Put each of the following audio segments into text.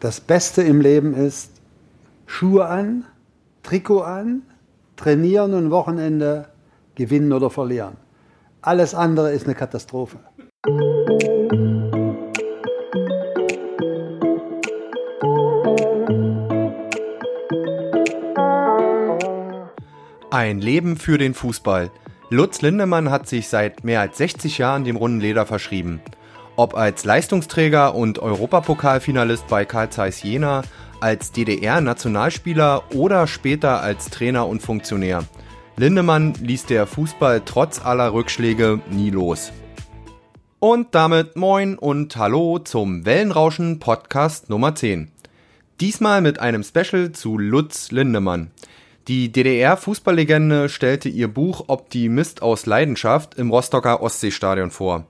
das Beste im Leben ist, Schuhe an, Trikot an, trainieren und Wochenende gewinnen oder verlieren. Alles andere ist eine Katastrophe. Ein Leben für den Fußball. Lutz Lindemann hat sich seit mehr als 60 Jahren dem runden Leder verschrieben. Ob als Leistungsträger und Europapokalfinalist bei Karl Zeiss Jena, als DDR-Nationalspieler oder später als Trainer und Funktionär. Lindemann ließ der Fußball trotz aller Rückschläge nie los. Und damit moin und hallo zum Wellenrauschen Podcast Nummer 10. Diesmal mit einem Special zu Lutz Lindemann. Die DDR-Fußballlegende stellte ihr Buch Optimist aus Leidenschaft im Rostocker Ostseestadion vor.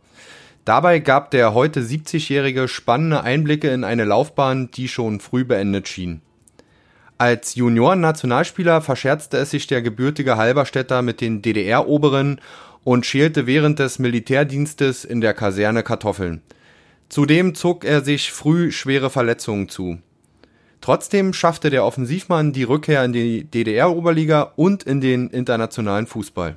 Dabei gab der heute 70-Jährige spannende Einblicke in eine Laufbahn, die schon früh beendet schien. Als Junioren-Nationalspieler verscherzte es sich der gebürtige Halberstädter mit den DDR-Oberen und schälte während des Militärdienstes in der Kaserne Kartoffeln. Zudem zog er sich früh schwere Verletzungen zu. Trotzdem schaffte der Offensivmann die Rückkehr in die DDR-Oberliga und in den internationalen Fußball.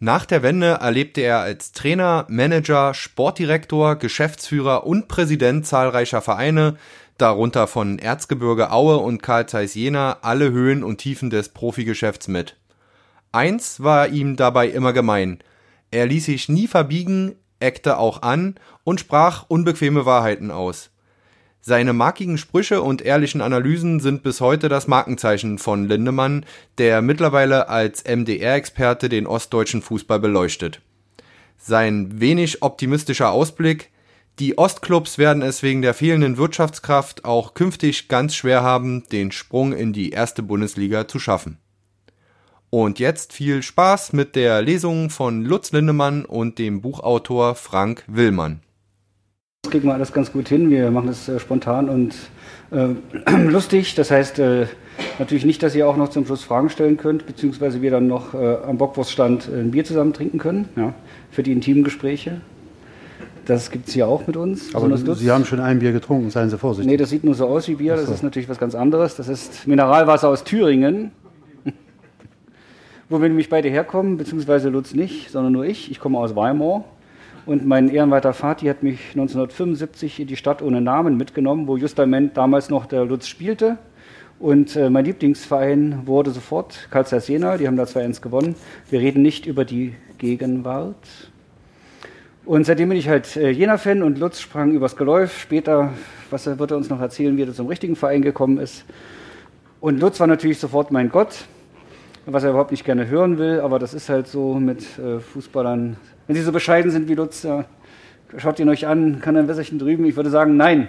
Nach der Wende erlebte er als Trainer, Manager, Sportdirektor, Geschäftsführer und Präsident zahlreicher Vereine, darunter von Erzgebirge Aue und Karl Zeiss Jena, alle Höhen und Tiefen des Profigeschäfts mit. Eins war ihm dabei immer gemein. Er ließ sich nie verbiegen, eckte auch an und sprach unbequeme Wahrheiten aus. Seine markigen Sprüche und ehrlichen Analysen sind bis heute das Markenzeichen von Lindemann, der mittlerweile als MDR-Experte den ostdeutschen Fußball beleuchtet. Sein wenig optimistischer Ausblick, die Ostclubs werden es wegen der fehlenden Wirtschaftskraft auch künftig ganz schwer haben, den Sprung in die erste Bundesliga zu schaffen. Und jetzt viel Spaß mit der Lesung von Lutz Lindemann und dem Buchautor Frank Willmann. Das kriegen wir alles ganz gut hin. Wir machen das äh, spontan und äh, lustig. Das heißt äh, natürlich nicht, dass ihr auch noch zum Schluss Fragen stellen könnt, beziehungsweise wir dann noch äh, am Bockwurststand ein Bier zusammen trinken können ja, für die intimen Gespräche. Das gibt es hier auch mit uns. Aber Sie haben schon ein Bier getrunken, seien Sie vorsichtig. Nee, das sieht nur so aus wie Bier. So. Das ist natürlich was ganz anderes. Das ist Mineralwasser aus Thüringen. Wo wir nämlich beide herkommen, beziehungsweise Lutz nicht, sondern nur ich. Ich komme aus Weimar. Und mein ehrenweiter Vati hat mich 1975 in die Stadt ohne Namen mitgenommen, wo justament damals noch der Lutz spielte. Und äh, mein Lieblingsverein wurde sofort Karl Zeiss Jena, die haben da 2-1 gewonnen. Wir reden nicht über die Gegenwart. Und seitdem bin ich halt äh, Jena-Fan und Lutz sprang übers Geläuf. Später, was wird er uns noch erzählen, wie er zum richtigen Verein gekommen ist. Und Lutz war natürlich sofort mein Gott, was er überhaupt nicht gerne hören will, aber das ist halt so mit äh, Fußballern wenn Sie so bescheiden sind wie Lutz, ja, schaut ihn euch an, kann ein Wässerchen drüben? Ich würde sagen, nein.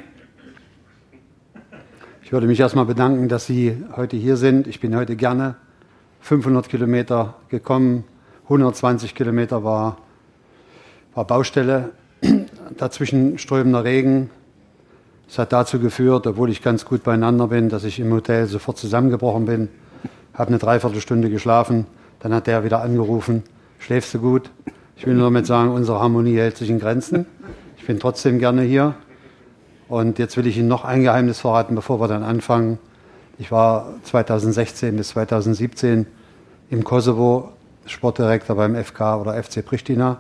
Ich würde mich erstmal bedanken, dass Sie heute hier sind. Ich bin heute gerne 500 Kilometer gekommen. 120 Kilometer war, war Baustelle. Dazwischen strömender Regen. Es hat dazu geführt, obwohl ich ganz gut beieinander bin, dass ich im Hotel sofort zusammengebrochen bin. Habe eine Dreiviertelstunde geschlafen. Dann hat der wieder angerufen. Schläfst du gut? Ich will nur damit sagen, unsere Harmonie hält sich in Grenzen. Ich bin trotzdem gerne hier. Und jetzt will ich Ihnen noch ein Geheimnis verraten, bevor wir dann anfangen. Ich war 2016 bis 2017 im Kosovo Sportdirektor beim FK oder FC Pristina.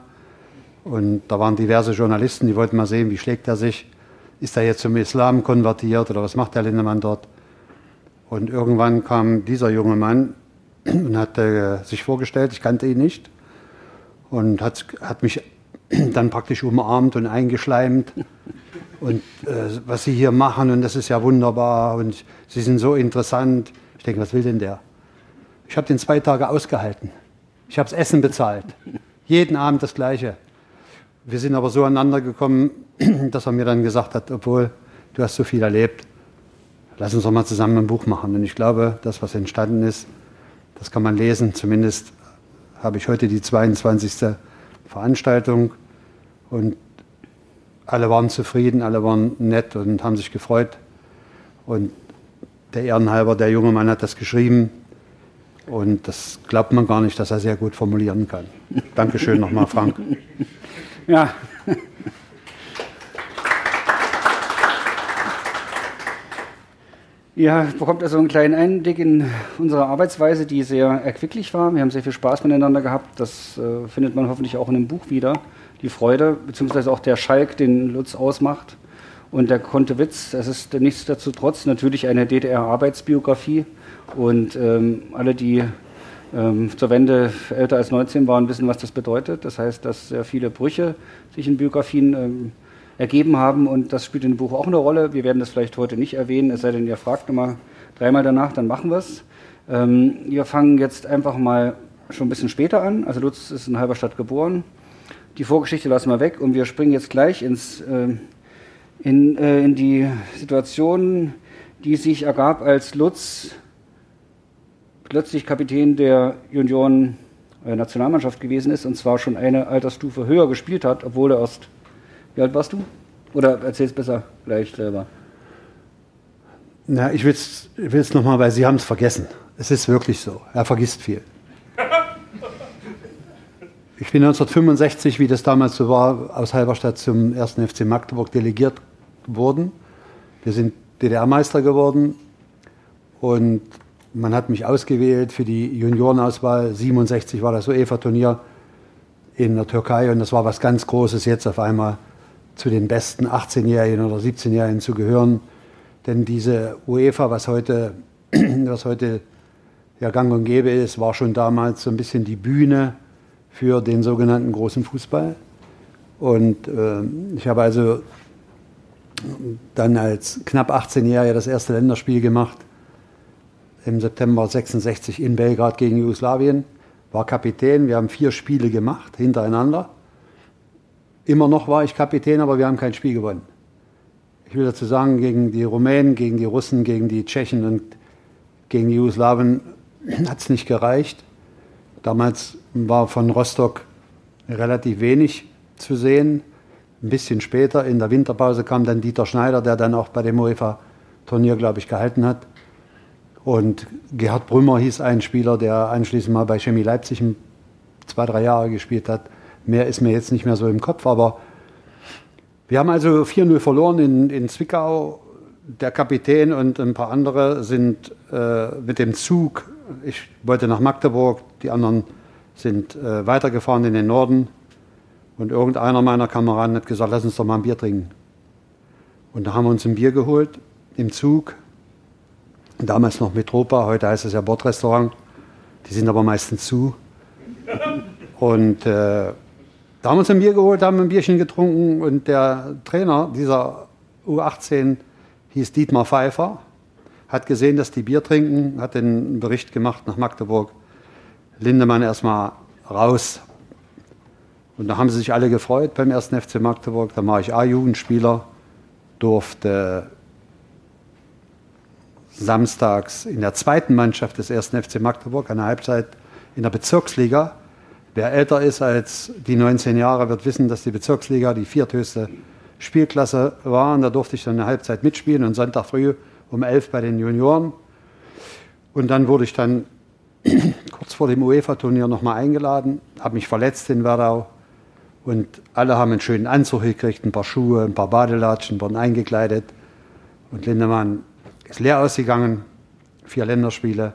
Und da waren diverse Journalisten, die wollten mal sehen, wie schlägt er sich. Ist er jetzt zum Islam konvertiert oder was macht der Lindemann dort? Und irgendwann kam dieser junge Mann und hat äh, sich vorgestellt, ich kannte ihn nicht und hat, hat mich dann praktisch umarmt und eingeschleimt. Und äh, was Sie hier machen, und das ist ja wunderbar und Sie sind so interessant. Ich denke, was will denn der? Ich habe den zwei Tage ausgehalten. Ich habe das Essen bezahlt. Jeden Abend das Gleiche. Wir sind aber so aneinander gekommen, dass er mir dann gesagt hat, obwohl du hast so viel erlebt, lass uns doch mal zusammen ein Buch machen. Und ich glaube, das, was entstanden ist, das kann man lesen, zumindest habe ich heute die 22. Veranstaltung und alle waren zufrieden, alle waren nett und haben sich gefreut. Und der Ehrenhalber, der junge Mann hat das geschrieben. Und das glaubt man gar nicht, dass er sehr gut formulieren kann. Dankeschön nochmal, Frank. Ja. Ja, bekommt also einen kleinen Einblick in unsere Arbeitsweise, die sehr erquicklich war. Wir haben sehr viel Spaß miteinander gehabt. Das äh, findet man hoffentlich auch in dem Buch wieder. Die Freude, beziehungsweise auch der Schalk, den Lutz ausmacht. Und der Kontewitz, das ist nichts dazu trotz natürlich eine DDR-Arbeitsbiografie. Und ähm, alle, die ähm, zur Wende älter als 19 waren, wissen, was das bedeutet. Das heißt, dass sehr viele Brüche sich in Biografien ähm, ergeben haben und das spielt in dem Buch auch eine Rolle. Wir werden das vielleicht heute nicht erwähnen, es sei denn, ihr fragt nochmal dreimal danach, dann machen wir es. Ähm, wir fangen jetzt einfach mal schon ein bisschen später an. Also Lutz ist in Halberstadt geboren. Die Vorgeschichte lassen wir weg und wir springen jetzt gleich ins, äh, in, äh, in die Situation, die sich ergab, als Lutz plötzlich Kapitän der Junioren äh, gewesen ist und zwar schon eine Altersstufe höher gespielt hat, obwohl er erst wie alt warst du? Oder erzähl's besser gleich selber. Na, ich will es nochmal, weil Sie haben es vergessen. Es ist wirklich so. Er vergisst viel. Ich bin 1965, wie das damals so war, aus Halberstadt zum 1. FC Magdeburg delegiert worden. Wir sind DDR-Meister geworden und man hat mich ausgewählt für die Juniorenauswahl. 67 war das UEFA-Turnier in der Türkei und das war was ganz Großes jetzt auf einmal zu den besten 18-Jährigen oder 17-Jährigen zu gehören. Denn diese UEFA, was heute, was heute ja gang und gäbe ist, war schon damals so ein bisschen die Bühne für den sogenannten großen Fußball. Und äh, ich habe also dann als knapp 18-Jähriger das erste Länderspiel gemacht im September 66 in Belgrad gegen Jugoslawien. War Kapitän. Wir haben vier Spiele gemacht hintereinander. Immer noch war ich Kapitän, aber wir haben kein Spiel gewonnen. Ich will dazu sagen, gegen die Rumänen, gegen die Russen, gegen die Tschechen und gegen die Jugoslawen hat es nicht gereicht. Damals war von Rostock relativ wenig zu sehen. Ein bisschen später, in der Winterpause, kam dann Dieter Schneider, der dann auch bei dem UEFA-Turnier, glaube ich, gehalten hat. Und Gerhard Brümmer hieß ein Spieler, der anschließend mal bei Chemie Leipzig zwei, drei Jahre gespielt hat. Mehr ist mir jetzt nicht mehr so im Kopf, aber wir haben also 4-0 verloren in, in Zwickau. Der Kapitän und ein paar andere sind äh, mit dem Zug, ich wollte nach Magdeburg, die anderen sind äh, weitergefahren in den Norden. Und irgendeiner meiner Kameraden hat gesagt, lass uns doch mal ein Bier trinken. Und da haben wir uns ein Bier geholt im Zug. Damals noch Metropa, heute heißt es ja Bordrestaurant. Die sind aber meistens zu. Und äh, da haben wir uns ein Bier geholt, haben ein Bierchen getrunken und der Trainer dieser U18 hieß Dietmar Pfeiffer, hat gesehen, dass die Bier trinken, hat den Bericht gemacht nach Magdeburg. Lindemann erstmal raus. Und da haben sie sich alle gefreut beim ersten FC Magdeburg. Da war ich A-Jugendspieler, durfte samstags in der zweiten Mannschaft des ersten FC Magdeburg eine Halbzeit in der Bezirksliga Wer älter ist als die 19 Jahre, wird wissen, dass die Bezirksliga die vierthöchste Spielklasse war. Und da durfte ich dann eine Halbzeit mitspielen und Sonntag früh um 11 bei den Junioren. Und dann wurde ich dann kurz vor dem UEFA-Turnier nochmal eingeladen, habe mich verletzt in Werdau. Und alle haben einen schönen Anzug gekriegt, ein paar Schuhe, ein paar Badelatschen, wurden eingekleidet. Und Lindemann ist leer ausgegangen, vier Länderspiele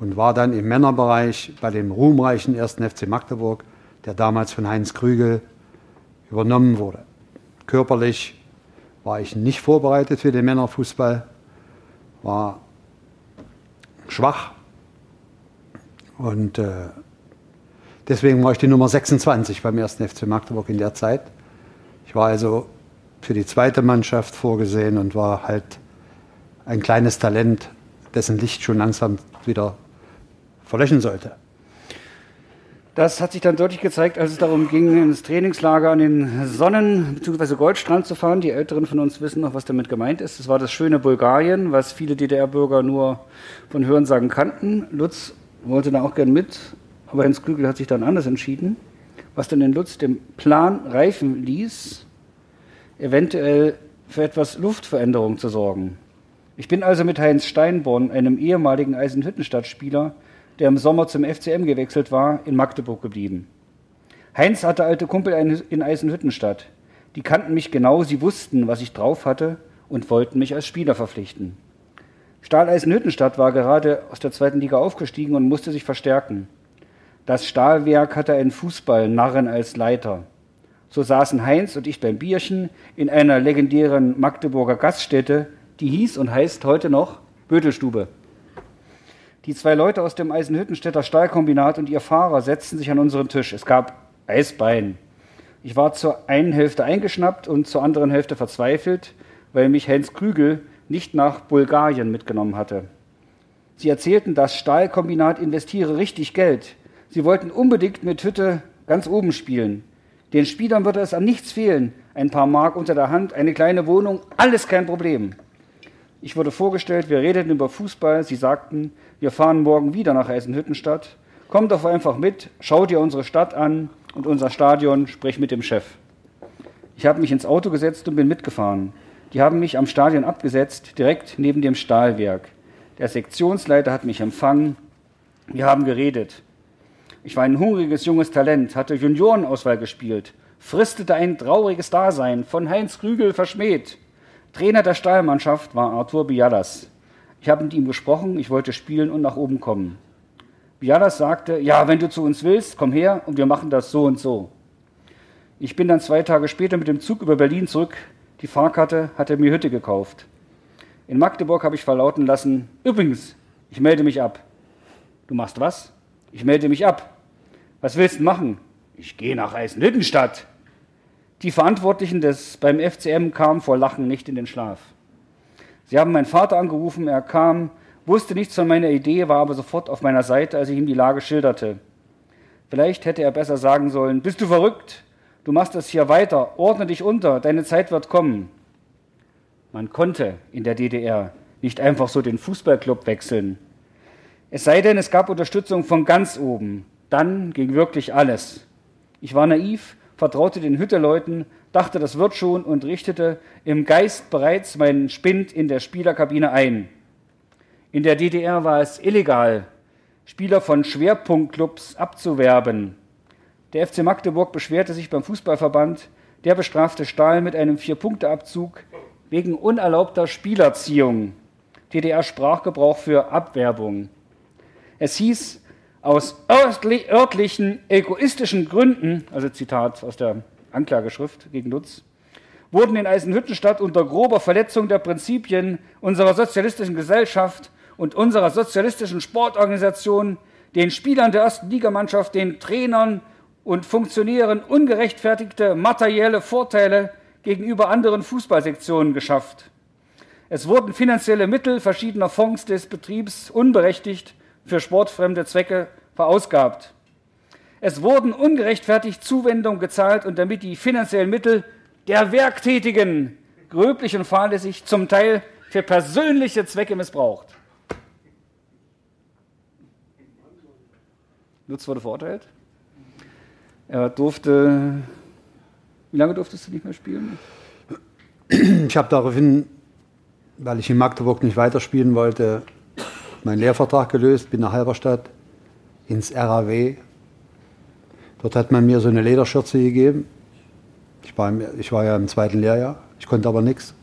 und war dann im Männerbereich bei dem ruhmreichen 1. FC Magdeburg, der damals von Heinz Krügel übernommen wurde. Körperlich war ich nicht vorbereitet für den Männerfußball, war schwach und äh, deswegen war ich die Nummer 26 beim 1. FC Magdeburg in der Zeit. Ich war also für die zweite Mannschaft vorgesehen und war halt ein kleines Talent, dessen Licht schon langsam wieder verlöschen sollte. Das hat sich dann deutlich gezeigt, als es darum ging, ins Trainingslager an den Sonnen- bzw. Goldstrand zu fahren. Die Älteren von uns wissen noch, was damit gemeint ist. Das war das schöne Bulgarien, was viele DDR-Bürger nur von Hörensagen kannten. Lutz wollte da auch gern mit, aber Heinz Klügel hat sich dann anders entschieden, was dann in Lutz dem Plan reifen ließ, eventuell für etwas Luftveränderung zu sorgen. Ich bin also mit Heinz Steinborn, einem ehemaligen Eisenhüttenstadt-Spieler, der im Sommer zum FCM gewechselt war, in Magdeburg geblieben. Heinz hatte alte Kumpel in Eisenhüttenstadt. Die kannten mich genau, sie wussten, was ich drauf hatte und wollten mich als Spieler verpflichten. Stahl Eisenhüttenstadt war gerade aus der zweiten Liga aufgestiegen und musste sich verstärken. Das Stahlwerk hatte einen Fußballnarren als Leiter. So saßen Heinz und ich beim Bierchen in einer legendären Magdeburger Gaststätte, die hieß und heißt heute noch Bötelstube. Die zwei Leute aus dem Eisenhüttenstädter Stahlkombinat und ihr Fahrer setzten sich an unseren Tisch. Es gab Eisbein. Ich war zur einen Hälfte eingeschnappt und zur anderen Hälfte verzweifelt, weil mich Heinz Krügel nicht nach Bulgarien mitgenommen hatte. Sie erzählten, das Stahlkombinat investiere richtig Geld. Sie wollten unbedingt mit Hütte ganz oben spielen. Den Spielern würde es an nichts fehlen. Ein paar Mark unter der Hand, eine kleine Wohnung, alles kein Problem. Ich wurde vorgestellt, wir redeten über Fußball. Sie sagten, wir fahren morgen wieder nach Eisenhüttenstadt. Kommt doch einfach mit, schaut ihr unsere Stadt an und unser Stadion, sprich mit dem Chef. Ich habe mich ins Auto gesetzt und bin mitgefahren. Die haben mich am Stadion abgesetzt, direkt neben dem Stahlwerk. Der Sektionsleiter hat mich empfangen. Wir haben geredet. Ich war ein hungriges junges Talent, hatte Juniorenauswahl gespielt, fristete ein trauriges Dasein, von Heinz Krügel verschmäht. Trainer der Stahlmannschaft war Arthur Bialas. Ich habe mit ihm gesprochen, ich wollte spielen und nach oben kommen. Bialas sagte, ja, wenn du zu uns willst, komm her und wir machen das so und so. Ich bin dann zwei Tage später mit dem Zug über Berlin zurück. Die Fahrkarte hatte mir Hütte gekauft. In Magdeburg habe ich verlauten lassen, übrigens, ich melde mich ab. Du machst was? Ich melde mich ab. Was willst du machen? Ich gehe nach Eisenhüttenstadt. Die Verantwortlichen des beim FCM kamen vor Lachen nicht in den Schlaf. Sie haben meinen Vater angerufen, er kam, wusste nichts von meiner Idee, war aber sofort auf meiner Seite, als ich ihm die Lage schilderte. Vielleicht hätte er besser sagen sollen, bist du verrückt? Du machst das hier weiter, ordne dich unter, deine Zeit wird kommen. Man konnte in der DDR nicht einfach so den Fußballclub wechseln. Es sei denn, es gab Unterstützung von ganz oben. Dann ging wirklich alles. Ich war naiv, vertraute den Hütteleuten, dachte, das wird schon und richtete im Geist bereits meinen Spind in der Spielerkabine ein. In der DDR war es illegal, Spieler von Schwerpunktclubs abzuwerben. Der FC Magdeburg beschwerte sich beim Fußballverband, der bestrafte Stahl mit einem Vier-Punkte-Abzug wegen unerlaubter Spielerziehung. DDR-Sprachgebrauch für Abwerbung. Es hieß, aus örtlichen egoistischen Gründen, also Zitat aus der Anklageschrift gegen Lutz, wurden in Eisenhüttenstadt unter grober Verletzung der Prinzipien unserer sozialistischen Gesellschaft und unserer sozialistischen Sportorganisation den Spielern der ersten Ligamannschaft, den Trainern und Funktionären ungerechtfertigte materielle Vorteile gegenüber anderen Fußballsektionen geschafft. Es wurden finanzielle Mittel verschiedener Fonds des Betriebs unberechtigt für sportfremde Zwecke verausgabt. Es wurden ungerechtfertigt Zuwendungen gezahlt und damit die finanziellen Mittel der Werktätigen gröblich und fahrlässig zum Teil für persönliche Zwecke missbraucht. Lutz wurde verurteilt. Er durfte. Wie lange durftest du nicht mehr spielen? Ich habe daraufhin, weil ich in Magdeburg nicht weiterspielen wollte, meinen Lehrvertrag gelöst, bin nach Halberstadt ins RAW. Dort hat man mir so eine Lederschürze gegeben. Ich war, ich war ja im zweiten Lehrjahr, ich konnte aber nichts.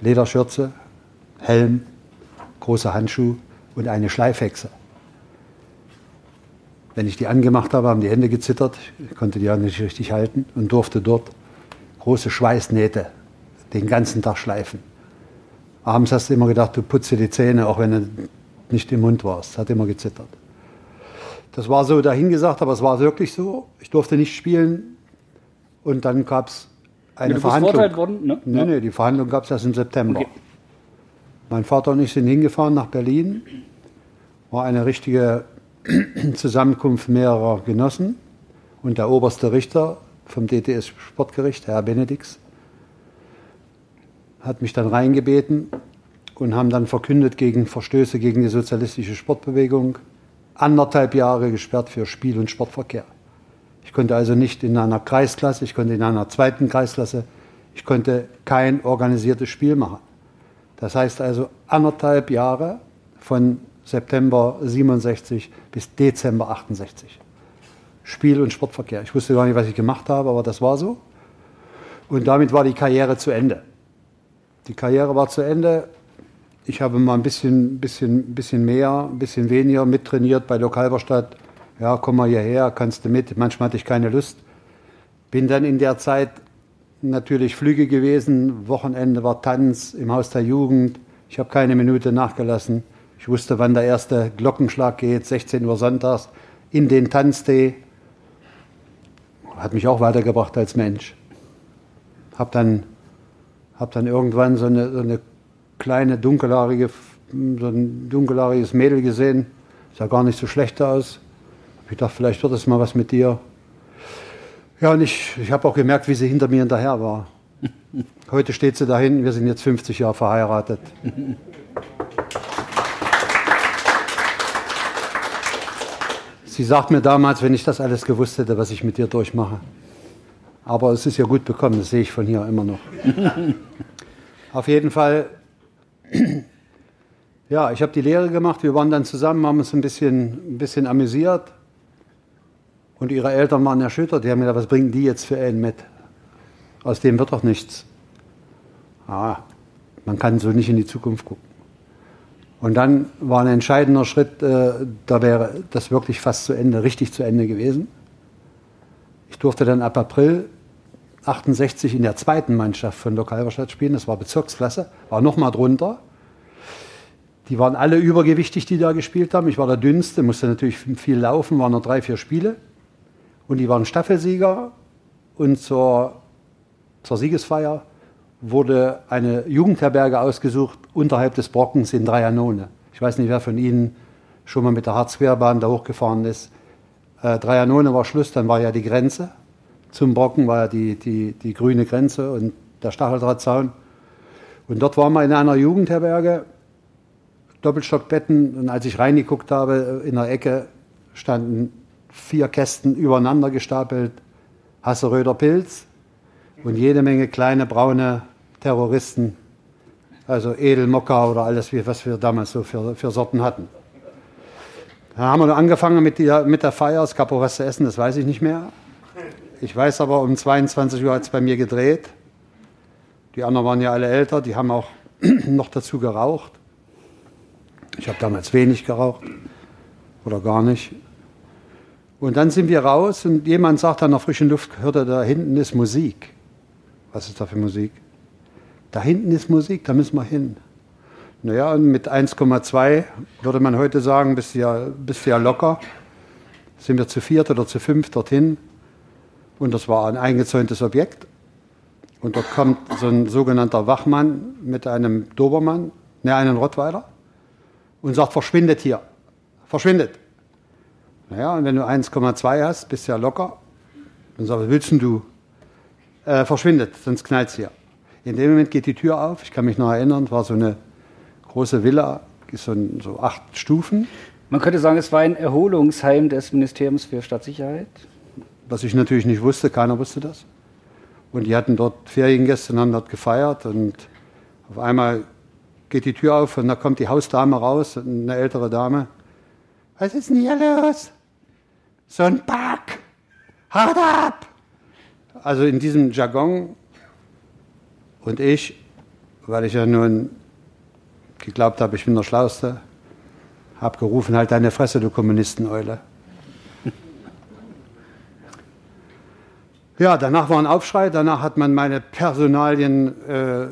Lederschürze, Helm, große Handschuhe und eine Schleifhexe. Wenn ich die angemacht habe, haben die Hände gezittert. Ich konnte die ja nicht richtig halten und durfte dort große Schweißnähte den ganzen Tag schleifen. Abends hast du immer gedacht, du putze die Zähne, auch wenn du nicht im Mund warst. Hat immer gezittert. Das war so dahingesagt, aber es war wirklich so. Ich durfte nicht spielen. Und dann gab es eine du Verhandlung. Bist worden, ne? Nee, nee, die Verhandlung gab es erst im September. Okay. Mein Vater und ich sind hingefahren nach Berlin. War eine richtige Zusammenkunft mehrerer Genossen. Und der oberste Richter vom DTS Sportgericht, Herr Benedix, hat mich dann reingebeten und haben dann verkündet gegen Verstöße gegen die sozialistische Sportbewegung anderthalb Jahre gesperrt für Spiel- und Sportverkehr. Ich konnte also nicht in einer Kreisklasse, ich konnte in einer zweiten Kreisklasse, ich konnte kein organisiertes Spiel machen. Das heißt also anderthalb Jahre von September 67 bis Dezember 68. Spiel- und Sportverkehr. Ich wusste gar nicht, was ich gemacht habe, aber das war so. Und damit war die Karriere zu Ende. Die Karriere war zu Ende. Ich habe mal ein bisschen, bisschen, bisschen mehr, ein bisschen weniger mittrainiert bei Lokalberstadt. Ja, komm mal hierher, kannst du mit. Manchmal hatte ich keine Lust. Bin dann in der Zeit natürlich Flüge gewesen. Wochenende war Tanz im Haus der Jugend. Ich habe keine Minute nachgelassen. Ich wusste, wann der erste Glockenschlag geht, 16 Uhr sonntags, in den Tanztee. Hat mich auch weitergebracht als Mensch. Hab dann, hab dann irgendwann so eine, so eine kleine, dunkelhaarige, so ein dunkelhaariges Mädel gesehen. Sah gar nicht so schlecht aus. Ich dachte, vielleicht wird es mal was mit dir. Ja, und ich, ich habe auch gemerkt, wie sie hinter mir hinterher war. Heute steht sie dahin, wir sind jetzt 50 Jahre verheiratet. Sie sagt mir damals, wenn ich das alles gewusst hätte, was ich mit dir durchmache. Aber es ist ja gut bekommen, das sehe ich von hier immer noch. Auf jeden Fall ja, ich habe die Lehre gemacht. Wir waren dann zusammen, haben uns ein bisschen, ein bisschen amüsiert. Und ihre Eltern waren erschüttert. Die haben gesagt, was bringen die jetzt für einen mit? Aus dem wird doch nichts. Ah, man kann so nicht in die Zukunft gucken. Und dann war ein entscheidender Schritt, äh, da wäre das wirklich fast zu Ende, richtig zu Ende gewesen. Ich durfte dann ab April 68 in der zweiten Mannschaft von Lokalverstadt spielen. Das war Bezirksklasse, war noch mal drunter. Die waren alle übergewichtig, die da gespielt haben. Ich war der Dünnste, musste natürlich viel laufen, waren nur drei, vier Spiele. Und die waren Staffelsieger. Und zur, zur Siegesfeier wurde eine Jugendherberge ausgesucht unterhalb des Brockens in Dreianone. Ich weiß nicht, wer von Ihnen schon mal mit der Harzquerbahn da hochgefahren ist. Äh, Dreianone war Schluss, dann war ja die Grenze. Zum Brocken war ja die, die, die grüne Grenze und der Stacheldrahtzaun. Und dort waren wir in einer Jugendherberge Doppelstockbetten und als ich reingeguckt habe, in der Ecke standen vier Kästen übereinander gestapelt, Hasseröder Pilz und jede Menge kleine braune Terroristen, also Edelmokka oder alles, was wir damals so für, für Sorten hatten. Da haben wir angefangen mit der, mit der Feier, es gab auch was zu essen, das weiß ich nicht mehr. Ich weiß aber, um 22 Uhr hat es bei mir gedreht. Die anderen waren ja alle älter, die haben auch noch dazu geraucht. Ich habe damals wenig geraucht oder gar nicht. Und dann sind wir raus und jemand sagt an der frischen Luft, hört er, da hinten ist Musik. Was ist da für Musik? Da hinten ist Musik, da müssen wir hin. Naja, und mit 1,2 würde man heute sagen, bist du, ja, bist du ja locker. Sind wir zu viert oder zu fünf dorthin. Und das war ein eingezäuntes Objekt. Und dort kommt so ein sogenannter Wachmann mit einem Dobermann, ne, einen Rottweiler und sagt, verschwindet hier. Verschwindet. Naja, und wenn du 1,2 hast, bist du ja locker. Dann sagt er, willst du? Äh, verschwindet, sonst knallt es hier. In dem Moment geht die Tür auf. Ich kann mich noch erinnern, es war so eine große Villa, so, so acht Stufen. Man könnte sagen, es war ein Erholungsheim des Ministeriums für Stadtsicherheit. Was ich natürlich nicht wusste, keiner wusste das. Und die hatten dort Feriengäste und haben dort gefeiert. Und auf einmal geht die Tür auf und da kommt die Hausdame raus, eine ältere Dame. Was ist denn hier los? So ein Pack! Haut ab! Also in diesem Jargon und ich, weil ich ja nun geglaubt habe, ich bin der Schlauste, habe gerufen, halt deine Fresse, du Kommunistenoule. Ja, danach war ein Aufschrei, danach hat man meine Personalien äh,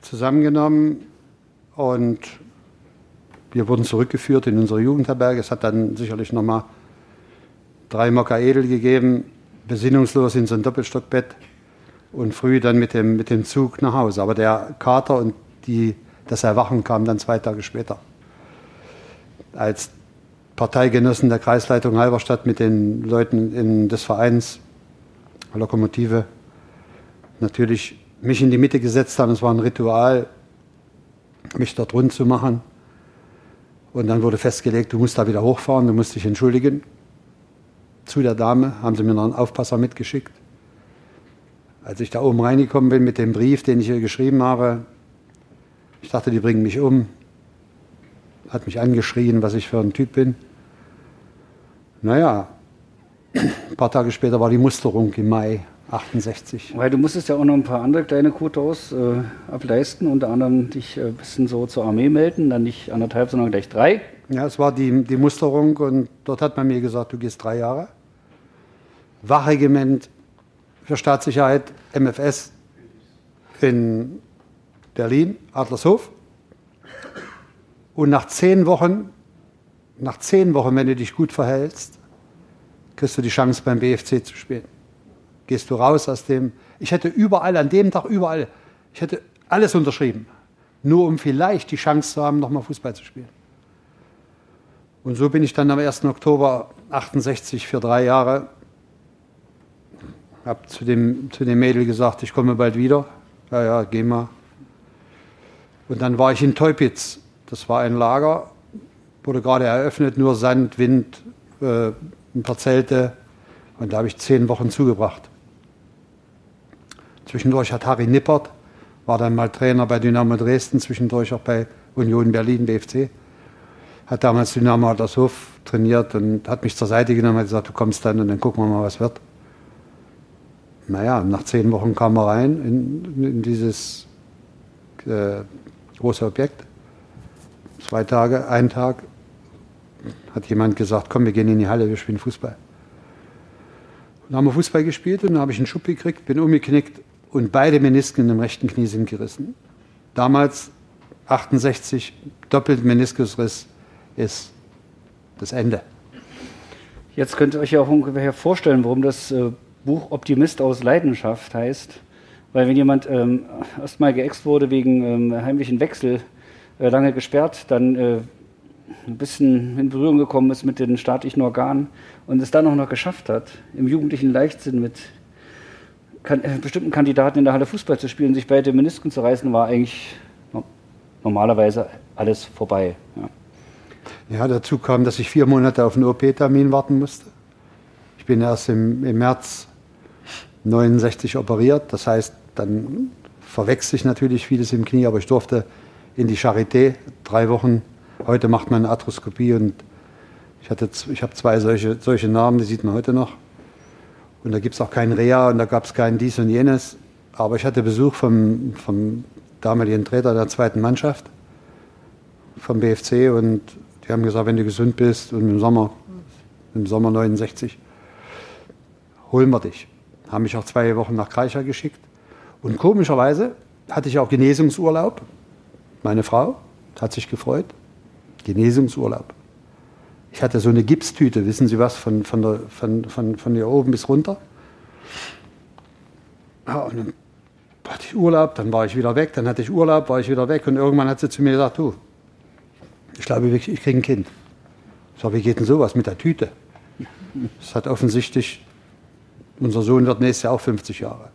zusammengenommen und wir wurden zurückgeführt in unsere Jugendherberge. Es hat dann sicherlich nochmal drei Mokka Edel gegeben, besinnungslos in so ein Doppelstockbett und früh dann mit dem, mit dem Zug nach Hause. Aber der Kater und die, das Erwachen kam dann zwei Tage später. Als Parteigenossen der Kreisleitung Halberstadt mit den Leuten in, des Vereins Lokomotive natürlich mich in die Mitte gesetzt haben. Es war ein Ritual, mich dort rund zu machen. Und dann wurde festgelegt, du musst da wieder hochfahren, du musst dich entschuldigen. Zu der Dame haben sie mir noch einen Aufpasser mitgeschickt. Als ich da oben reingekommen bin mit dem Brief, den ich ihr geschrieben habe, ich dachte, die bringen mich um. Hat mich angeschrien, was ich für ein Typ bin. Naja, ein paar Tage später war die Musterung im Mai 68. Weil du musstest ja auch noch ein paar andere kleine Kotos äh, ableisten, unter anderem dich ein äh, bisschen so zur Armee melden, dann nicht anderthalb, sondern gleich drei. Ja, es war die, die Musterung und dort hat man mir gesagt, du gehst drei Jahre. Wachregiment für Staatssicherheit, MFS in Berlin, Adlershof. Und nach zehn Wochen, nach zehn Wochen, wenn du dich gut verhältst, kriegst du die Chance beim BFC zu spielen gehst du raus aus dem. Ich hätte überall, an dem Tag überall, ich hätte alles unterschrieben. Nur um vielleicht die Chance zu haben, nochmal Fußball zu spielen. Und so bin ich dann am 1. Oktober 68 für drei Jahre. Habe zu dem, zu dem Mädel gesagt, ich komme bald wieder. Ja, ja, geh mal. Und dann war ich in Teupitz. Das war ein Lager, wurde gerade eröffnet, nur Sand, Wind, äh, ein paar Zelte. Und da habe ich zehn Wochen zugebracht. Zwischendurch hat Harry Nippert, war dann mal Trainer bei Dynamo Dresden, zwischendurch auch bei Union Berlin, BFC. Hat damals Dynamo Altershof trainiert und hat mich zur Seite genommen und gesagt, du kommst dann und dann gucken wir mal, was wird. Naja, nach zehn Wochen kam er rein in, in dieses äh, große Objekt. Zwei Tage, ein Tag, hat jemand gesagt, komm, wir gehen in die Halle, wir spielen Fußball. Dann haben wir Fußball gespielt und dann habe ich einen Schub gekriegt, bin umgeknickt und beide Menisken im rechten Knie sind gerissen. Damals 68 doppelt Meniskusriss ist das Ende. Jetzt könnt ihr euch ja auch ungefähr vorstellen, warum das äh, Buch Optimist aus Leidenschaft heißt. Weil wenn jemand ähm, erstmal geäxt wurde wegen ähm, heimlichen Wechsel, äh, lange gesperrt, dann äh, ein bisschen in Berührung gekommen ist mit den staatlichen Organen und es dann auch noch geschafft hat, im jugendlichen Leichtsinn mit kan äh, bestimmten Kandidaten in der Halle Fußball zu spielen, sich beide Menisken zu reißen, war eigentlich no normalerweise alles vorbei. Ja. ja. dazu kam, dass ich vier Monate auf einen OP-Termin warten musste. Ich bin erst im, im März 69 operiert, das heißt, dann verwechsel ich natürlich vieles im Knie, aber ich durfte in die Charité drei Wochen. Heute macht man eine Arthroskopie und ich, ich habe zwei solche, solche Narben, die sieht man heute noch. Und da gibt es auch kein Reha und da gab es kein dies und jenes. Aber ich hatte Besuch vom, vom damaligen Trainer der zweiten Mannschaft, vom BFC. Und die haben gesagt, wenn du gesund bist und im Sommer, im Sommer 69, holen wir dich. Haben mich auch zwei Wochen nach Kreischer geschickt. Und komischerweise hatte ich auch Genesungsurlaub. Meine Frau hat sich gefreut. Genesungsurlaub. Ich hatte so eine Gipstüte, wissen Sie was, von, von, der, von, von, von hier oben bis runter. Ja, und dann hatte ich Urlaub, dann war ich wieder weg, dann hatte ich Urlaub, war ich wieder weg und irgendwann hat sie zu mir gesagt, du, ich glaube ich kriege ein Kind. Ich sage, wie geht denn sowas mit der Tüte? Das hat offensichtlich, unser Sohn wird nächstes Jahr auch 50 Jahre.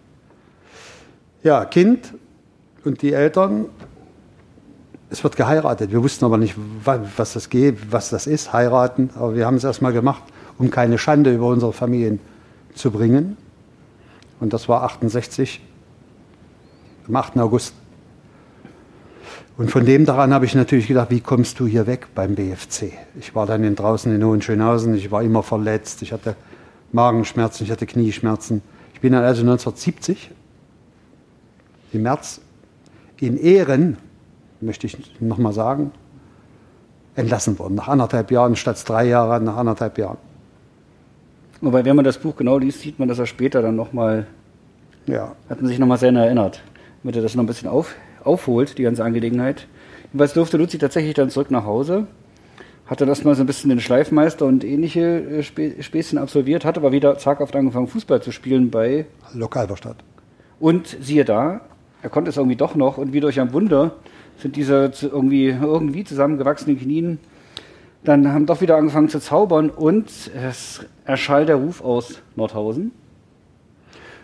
Ja, Kind und die Eltern es wird geheiratet. Wir wussten aber nicht, was das geht, was das ist, heiraten. Aber wir haben es erstmal gemacht, um keine Schande über unsere Familien zu bringen. Und das war 68, am 8. August. Und von dem daran habe ich natürlich gedacht, wie kommst du hier weg beim BFC? Ich war dann in, draußen in Hohenschönhausen, ich war immer verletzt, ich hatte Magenschmerzen, ich hatte Knieschmerzen. Ich bin dann also 1970 im März in Ehren möchte ich nochmal sagen, entlassen worden. Nach anderthalb Jahren statt drei Jahren, nach anderthalb Jahren. Wobei, wenn man das Buch genau liest, sieht man, dass er später dann nochmal, ja. hat man sich nochmal sehr erinnert, damit er das noch ein bisschen auf, aufholt, die ganze Angelegenheit. Jedenfalls durfte Luzi tatsächlich dann zurück nach Hause, hatte das mal so ein bisschen den Schleifmeister und ähnliche äh, Späßchen absolviert, hat aber wieder zaghaft angefangen, Fußball zu spielen bei Lokalverstadt. Und siehe da, er konnte es irgendwie doch noch und wie durch ein Wunder sind diese irgendwie, irgendwie zusammengewachsenen Knien dann haben doch wieder angefangen zu zaubern und es erschallt der Ruf aus Nordhausen.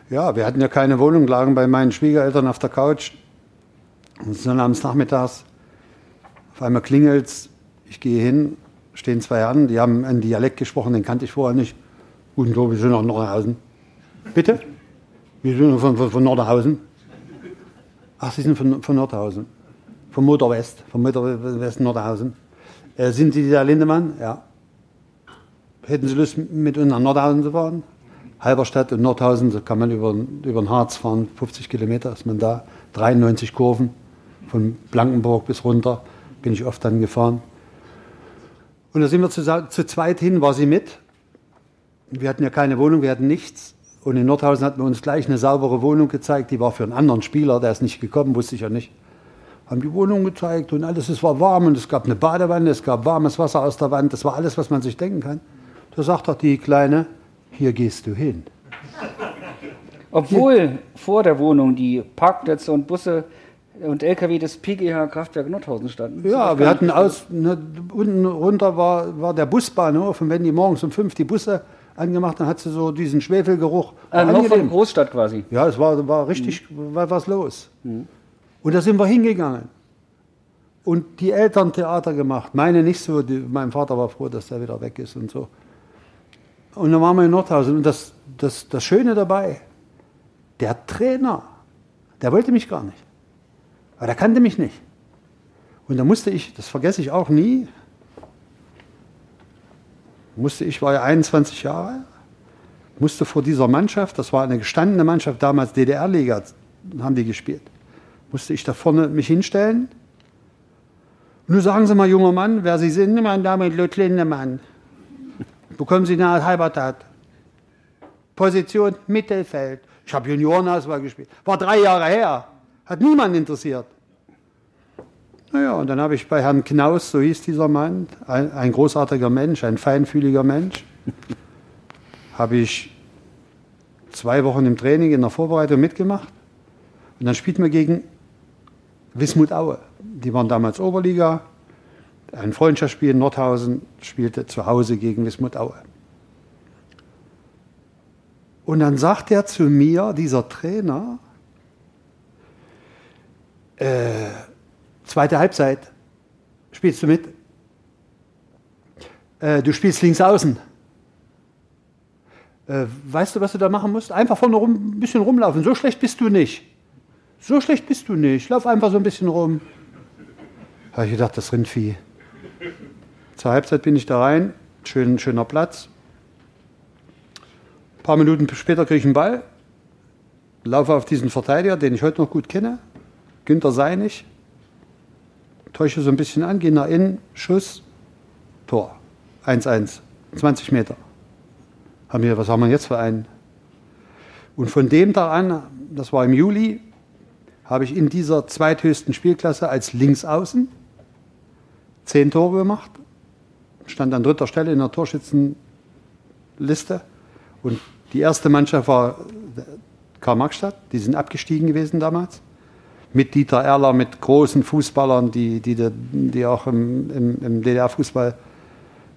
Ja, wir hatten ja keine Wohnung, lagen bei meinen Schwiegereltern auf der Couch. Und dann abends nachmittags, auf einmal klingelt es, ich gehe hin, stehen zwei Herren, die haben einen Dialekt gesprochen, den kannte ich vorher nicht. Guten Tag, wir sind nach Nordhausen. Bitte? Wir sind von, von, von Nordhausen. Ach, Sie sind von, von Nordhausen vom Motor vom Motor Nordhausen. Äh, sind Sie der Lindemann? Ja. Hätten Sie Lust, mit uns nach Nordhausen zu fahren? Halberstadt und Nordhausen, da kann man über, über den Harz fahren, 50 Kilometer ist man da, 93 Kurven, von Blankenburg bis runter bin ich oft dann gefahren. Und da sind wir zu, zu zweit hin, war sie mit. Wir hatten ja keine Wohnung, wir hatten nichts. Und in Nordhausen hatten wir uns gleich eine saubere Wohnung gezeigt, die war für einen anderen Spieler, der ist nicht gekommen, wusste ich ja nicht. Haben die Wohnung gezeigt und alles, es war warm und es gab eine Badewanne, es gab warmes Wasser aus der Wand, das war alles, was man sich denken kann. Da sagt doch die Kleine, hier gehst du hin. Obwohl hier. vor der Wohnung die Parkplätze und Busse und LKW des PGH Kraftwerk Nordhausen standen. Ja, wir hatten aus, ne, unten runter war, war der Busbahnhof und wenn die morgens um fünf die Busse angemacht, dann hat sie so diesen Schwefelgeruch. Äh, noch von Großstadt quasi. Ja, es war, war richtig, mhm. war was los. Mhm. Und da sind wir hingegangen. Und die Eltern Theater gemacht. Meine nicht so, die, mein Vater war froh, dass der wieder weg ist und so. Und dann waren wir in Nordhausen. Und das, das, das Schöne dabei, der Trainer, der wollte mich gar nicht. Aber der kannte mich nicht. Und da musste ich, das vergesse ich auch nie, musste ich, war ja 21 Jahre, musste vor dieser Mannschaft, das war eine gestandene Mannschaft, damals DDR-Liga, haben die gespielt, musste ich da vorne mich hinstellen. Nur sagen Sie mal, junger Mann, wer Sie sind, mein Name ist Lutz Lindemann. Bekommen Sie eine Halbertat. Position Mittelfeld. Ich habe Juniorenauswahl gespielt. War drei Jahre her. Hat niemand interessiert. Naja, und dann habe ich bei Herrn Knaus, so hieß dieser Mann, ein, ein großartiger Mensch, ein feinfühliger Mensch, habe ich zwei Wochen im Training in der Vorbereitung mitgemacht. Und dann spielten wir gegen Wismut Aue. Die waren damals Oberliga. Ein Freundschaftsspiel in Nordhausen spielte zu Hause gegen Wismut Aue. Und dann sagt er zu mir, dieser Trainer, äh, Zweite Halbzeit. Spielst du mit? Äh, du spielst links außen. Äh, weißt du, was du da machen musst? Einfach vorne rum, ein bisschen rumlaufen. So schlecht bist du nicht. So schlecht bist du nicht. Lauf einfach so ein bisschen rum. Habe ich gedacht, das Rindvieh. Zur Halbzeit bin ich da rein. Schön, schöner Platz. Ein paar Minuten später kriege ich einen Ball. Laufe auf diesen Verteidiger, den ich heute noch gut kenne. Günter Seinig täusche so ein bisschen an, gehe nach innen, Schuss, Tor. 1-1, 20 Meter. Haben wir, was haben wir jetzt für einen? Und von dem Tag an, das war im Juli, habe ich in dieser zweithöchsten Spielklasse als Linksaußen zehn Tore gemacht, stand an dritter Stelle in der Torschützenliste. Und die erste Mannschaft war Karl-Marx-Stadt, die sind abgestiegen gewesen damals mit Dieter Erler, mit großen Fußballern, die, die, die auch im, im, im DDR-Fußball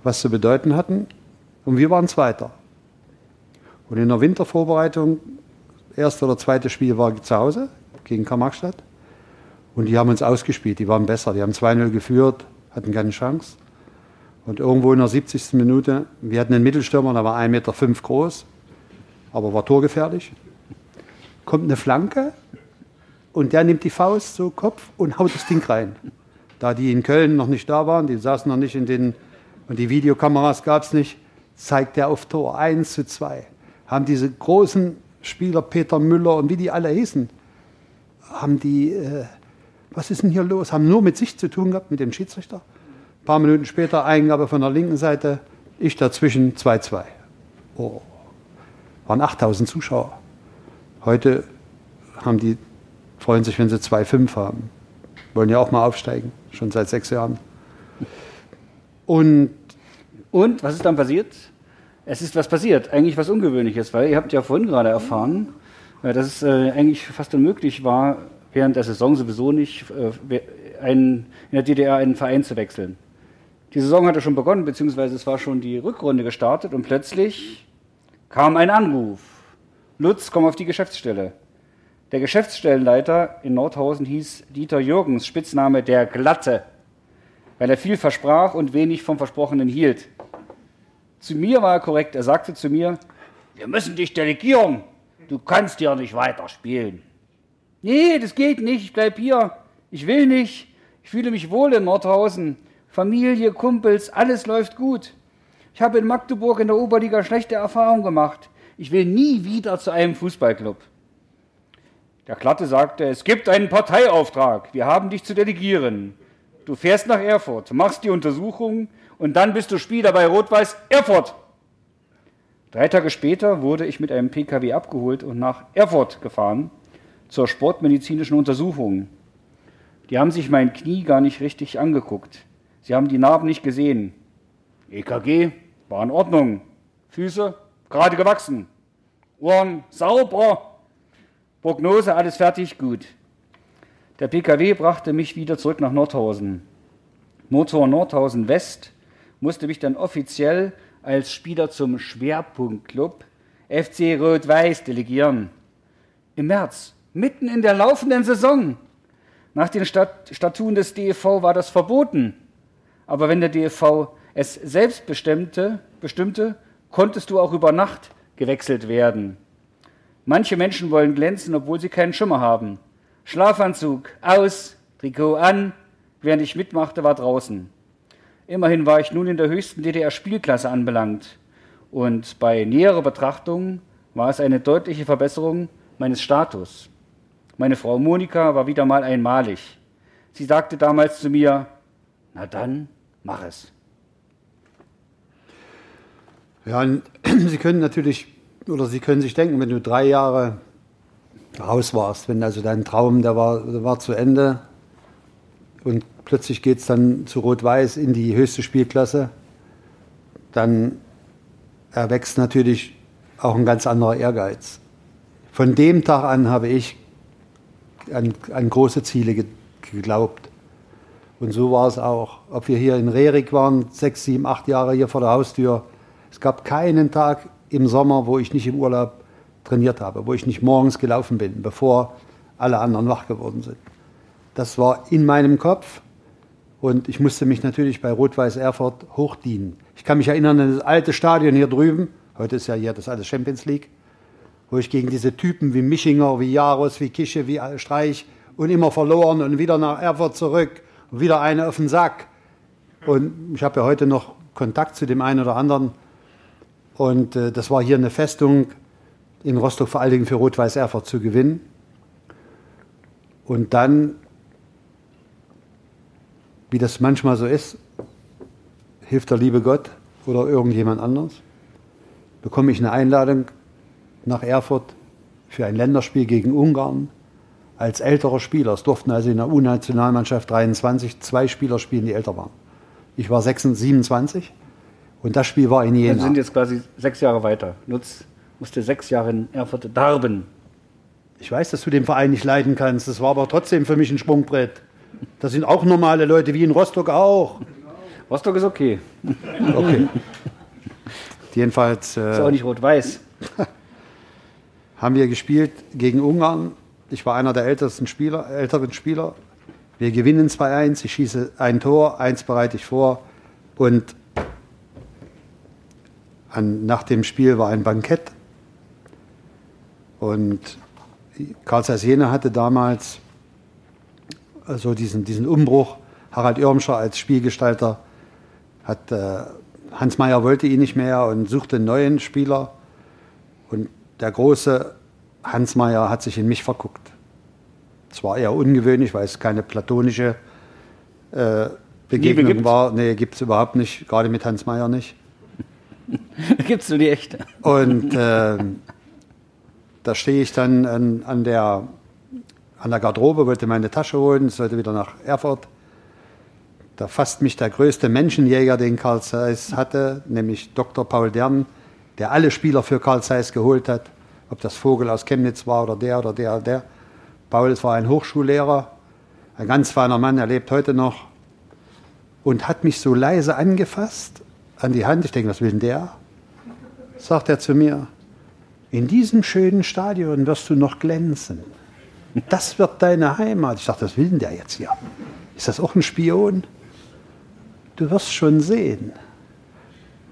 was zu bedeuten hatten. Und wir waren Zweiter. Und in der Wintervorbereitung, erste oder zweite Spiel war zu Hause gegen Karl-Marx-Stadt. Und die haben uns ausgespielt, die waren besser. Die haben 2-0 geführt, hatten keine Chance. Und irgendwo in der 70. Minute, wir hatten einen Mittelstürmer, der war 1,5 Meter groß, aber war torgefährlich. Kommt eine Flanke und der nimmt die Faust so Kopf und haut das Ding rein. Da die in Köln noch nicht da waren, die saßen noch nicht in den, und die Videokameras gab es nicht, zeigt er auf Tor 1 zu 2. Haben diese großen Spieler, Peter Müller und wie die alle hießen, haben die, äh, was ist denn hier los? Haben nur mit sich zu tun gehabt, mit dem Schiedsrichter. Ein paar Minuten später Eingabe von der linken Seite, ich dazwischen 2-2. Oh, waren 8000 Zuschauer. Heute haben die freuen sich, wenn sie 2,5 haben. Wollen ja auch mal aufsteigen, schon seit sechs Jahren. Und, und was ist dann passiert? Es ist was passiert, eigentlich was Ungewöhnliches, weil ihr habt ja vorhin gerade erfahren, dass es äh, eigentlich fast unmöglich war, während der Saison sowieso nicht äh, einen, in der DDR einen Verein zu wechseln. Die Saison hatte schon begonnen, beziehungsweise es war schon die Rückrunde gestartet und plötzlich kam ein Anruf. Lutz, komm auf die Geschäftsstelle. Der Geschäftsstellenleiter in Nordhausen hieß Dieter Jürgens, Spitzname der Glatte, weil er viel versprach und wenig vom Versprochenen hielt. Zu mir war er korrekt, er sagte zu mir, wir müssen dich delegieren, du kannst hier nicht weiter spielen. Nee, das geht nicht, ich bleib hier, ich will nicht, ich fühle mich wohl in Nordhausen, Familie, Kumpels, alles läuft gut. Ich habe in Magdeburg in der Oberliga schlechte Erfahrungen gemacht. Ich will nie wieder zu einem Fußballclub. Der Klatte sagte, es gibt einen Parteiauftrag. Wir haben dich zu delegieren. Du fährst nach Erfurt, machst die Untersuchung und dann bist du Spieler bei Rot-Weiß Erfurt. Drei Tage später wurde ich mit einem Pkw abgeholt und nach Erfurt gefahren zur sportmedizinischen Untersuchung. Die haben sich mein Knie gar nicht richtig angeguckt. Sie haben die Narben nicht gesehen. EKG war in Ordnung. Füße gerade gewachsen. Ohren sauber. Prognose alles fertig, gut. Der PKW brachte mich wieder zurück nach Nordhausen. Motor Nordhausen West musste mich dann offiziell als Spieler zum Schwerpunktclub FC Rot-Weiß delegieren. Im März, mitten in der laufenden Saison. Nach den Stat Statuten des DEV war das verboten. Aber wenn der DEV es selbst bestimmte, bestimmte, konntest du auch über Nacht gewechselt werden. Manche Menschen wollen glänzen, obwohl sie keinen Schimmer haben. Schlafanzug aus, Trikot an, während ich mitmachte, war draußen. Immerhin war ich nun in der höchsten DDR-Spielklasse anbelangt. Und bei näherer Betrachtung war es eine deutliche Verbesserung meines Status. Meine Frau Monika war wieder mal einmalig. Sie sagte damals zu mir, na dann, mach es. Ja, Sie können natürlich, oder Sie können sich denken, wenn du drei Jahre raus warst, wenn also dein Traum, der war, der war zu Ende, und plötzlich geht es dann zu Rot-Weiß in die höchste Spielklasse, dann erwächst natürlich auch ein ganz anderer Ehrgeiz. Von dem Tag an habe ich an, an große Ziele geglaubt. Und so war es auch. Ob wir hier in Rerik waren, sechs, sieben, acht Jahre hier vor der Haustür. Es gab keinen Tag im Sommer, wo ich nicht im Urlaub trainiert habe, wo ich nicht morgens gelaufen bin, bevor alle anderen wach geworden sind. Das war in meinem Kopf und ich musste mich natürlich bei Rot-Weiß Erfurt hochdienen. Ich kann mich erinnern an das alte Stadion hier drüben, heute ist ja hier das alte Champions League, wo ich gegen diese Typen wie Michinger, wie Jaros, wie Kische, wie Streich und immer verloren und wieder nach Erfurt zurück und wieder eine auf den Sack. Und ich habe ja heute noch Kontakt zu dem einen oder anderen. Und äh, das war hier eine Festung in Rostock vor allen Dingen für Rot-Weiß Erfurt zu gewinnen. Und dann wie das manchmal so ist, hilft der liebe Gott oder irgendjemand anderes, bekomme ich eine Einladung nach Erfurt für ein Länderspiel gegen Ungarn als älterer Spieler. Es durften also in der U-Nationalmannschaft 23 zwei Spieler spielen, die älter waren. Ich war 26, 27 und das Spiel war in Jena. Wir sind jetzt quasi sechs Jahre weiter. Nutz musste sechs Jahre in Erfurt darben. Ich weiß, dass du den Verein nicht leiden kannst. Das war aber trotzdem für mich ein Sprungbrett. Das sind auch normale Leute, wie in Rostock auch. Rostock ist okay. Okay. Jedenfalls. Äh, ist auch nicht rot-weiß. haben wir gespielt gegen Ungarn. Ich war einer der ältesten Spieler, älteren Spieler. Wir gewinnen 2-1. Ich schieße ein Tor, eins bereite ich vor. Und an, nach dem Spiel war ein Bankett. Und Karl Jena hatte damals also diesen, diesen Umbruch. Harald Irmscher als Spielgestalter hat äh, Hans Meyer wollte ihn nicht mehr und suchte einen neuen Spieler. Und der große Hans Meyer hat sich in mich verguckt. Das war eher ungewöhnlich, weil es keine platonische äh, Begegnung war. Nee, gibt es überhaupt nicht, gerade mit Hans Meyer nicht. gibt es nur die echte. Und äh, da stehe ich dann an, an der an der Garderobe, wollte meine Tasche holen, sollte wieder nach Erfurt. Da fasst mich der größte Menschenjäger, den Karl Zeiss hatte, nämlich Dr. Paul Dern, der alle Spieler für Karl Zeiss geholt hat, ob das Vogel aus Chemnitz war oder der oder der oder der. Paul war ein Hochschullehrer, ein ganz feiner Mann, er lebt heute noch und hat mich so leise angefasst an die Hand. Ich denke, was will denn der? Sagt er zu mir, in diesem schönen Stadion wirst du noch glänzen. Das wird deine Heimat. Ich dachte, was will denn der jetzt hier? Ist das auch ein Spion? Du wirst schon sehen.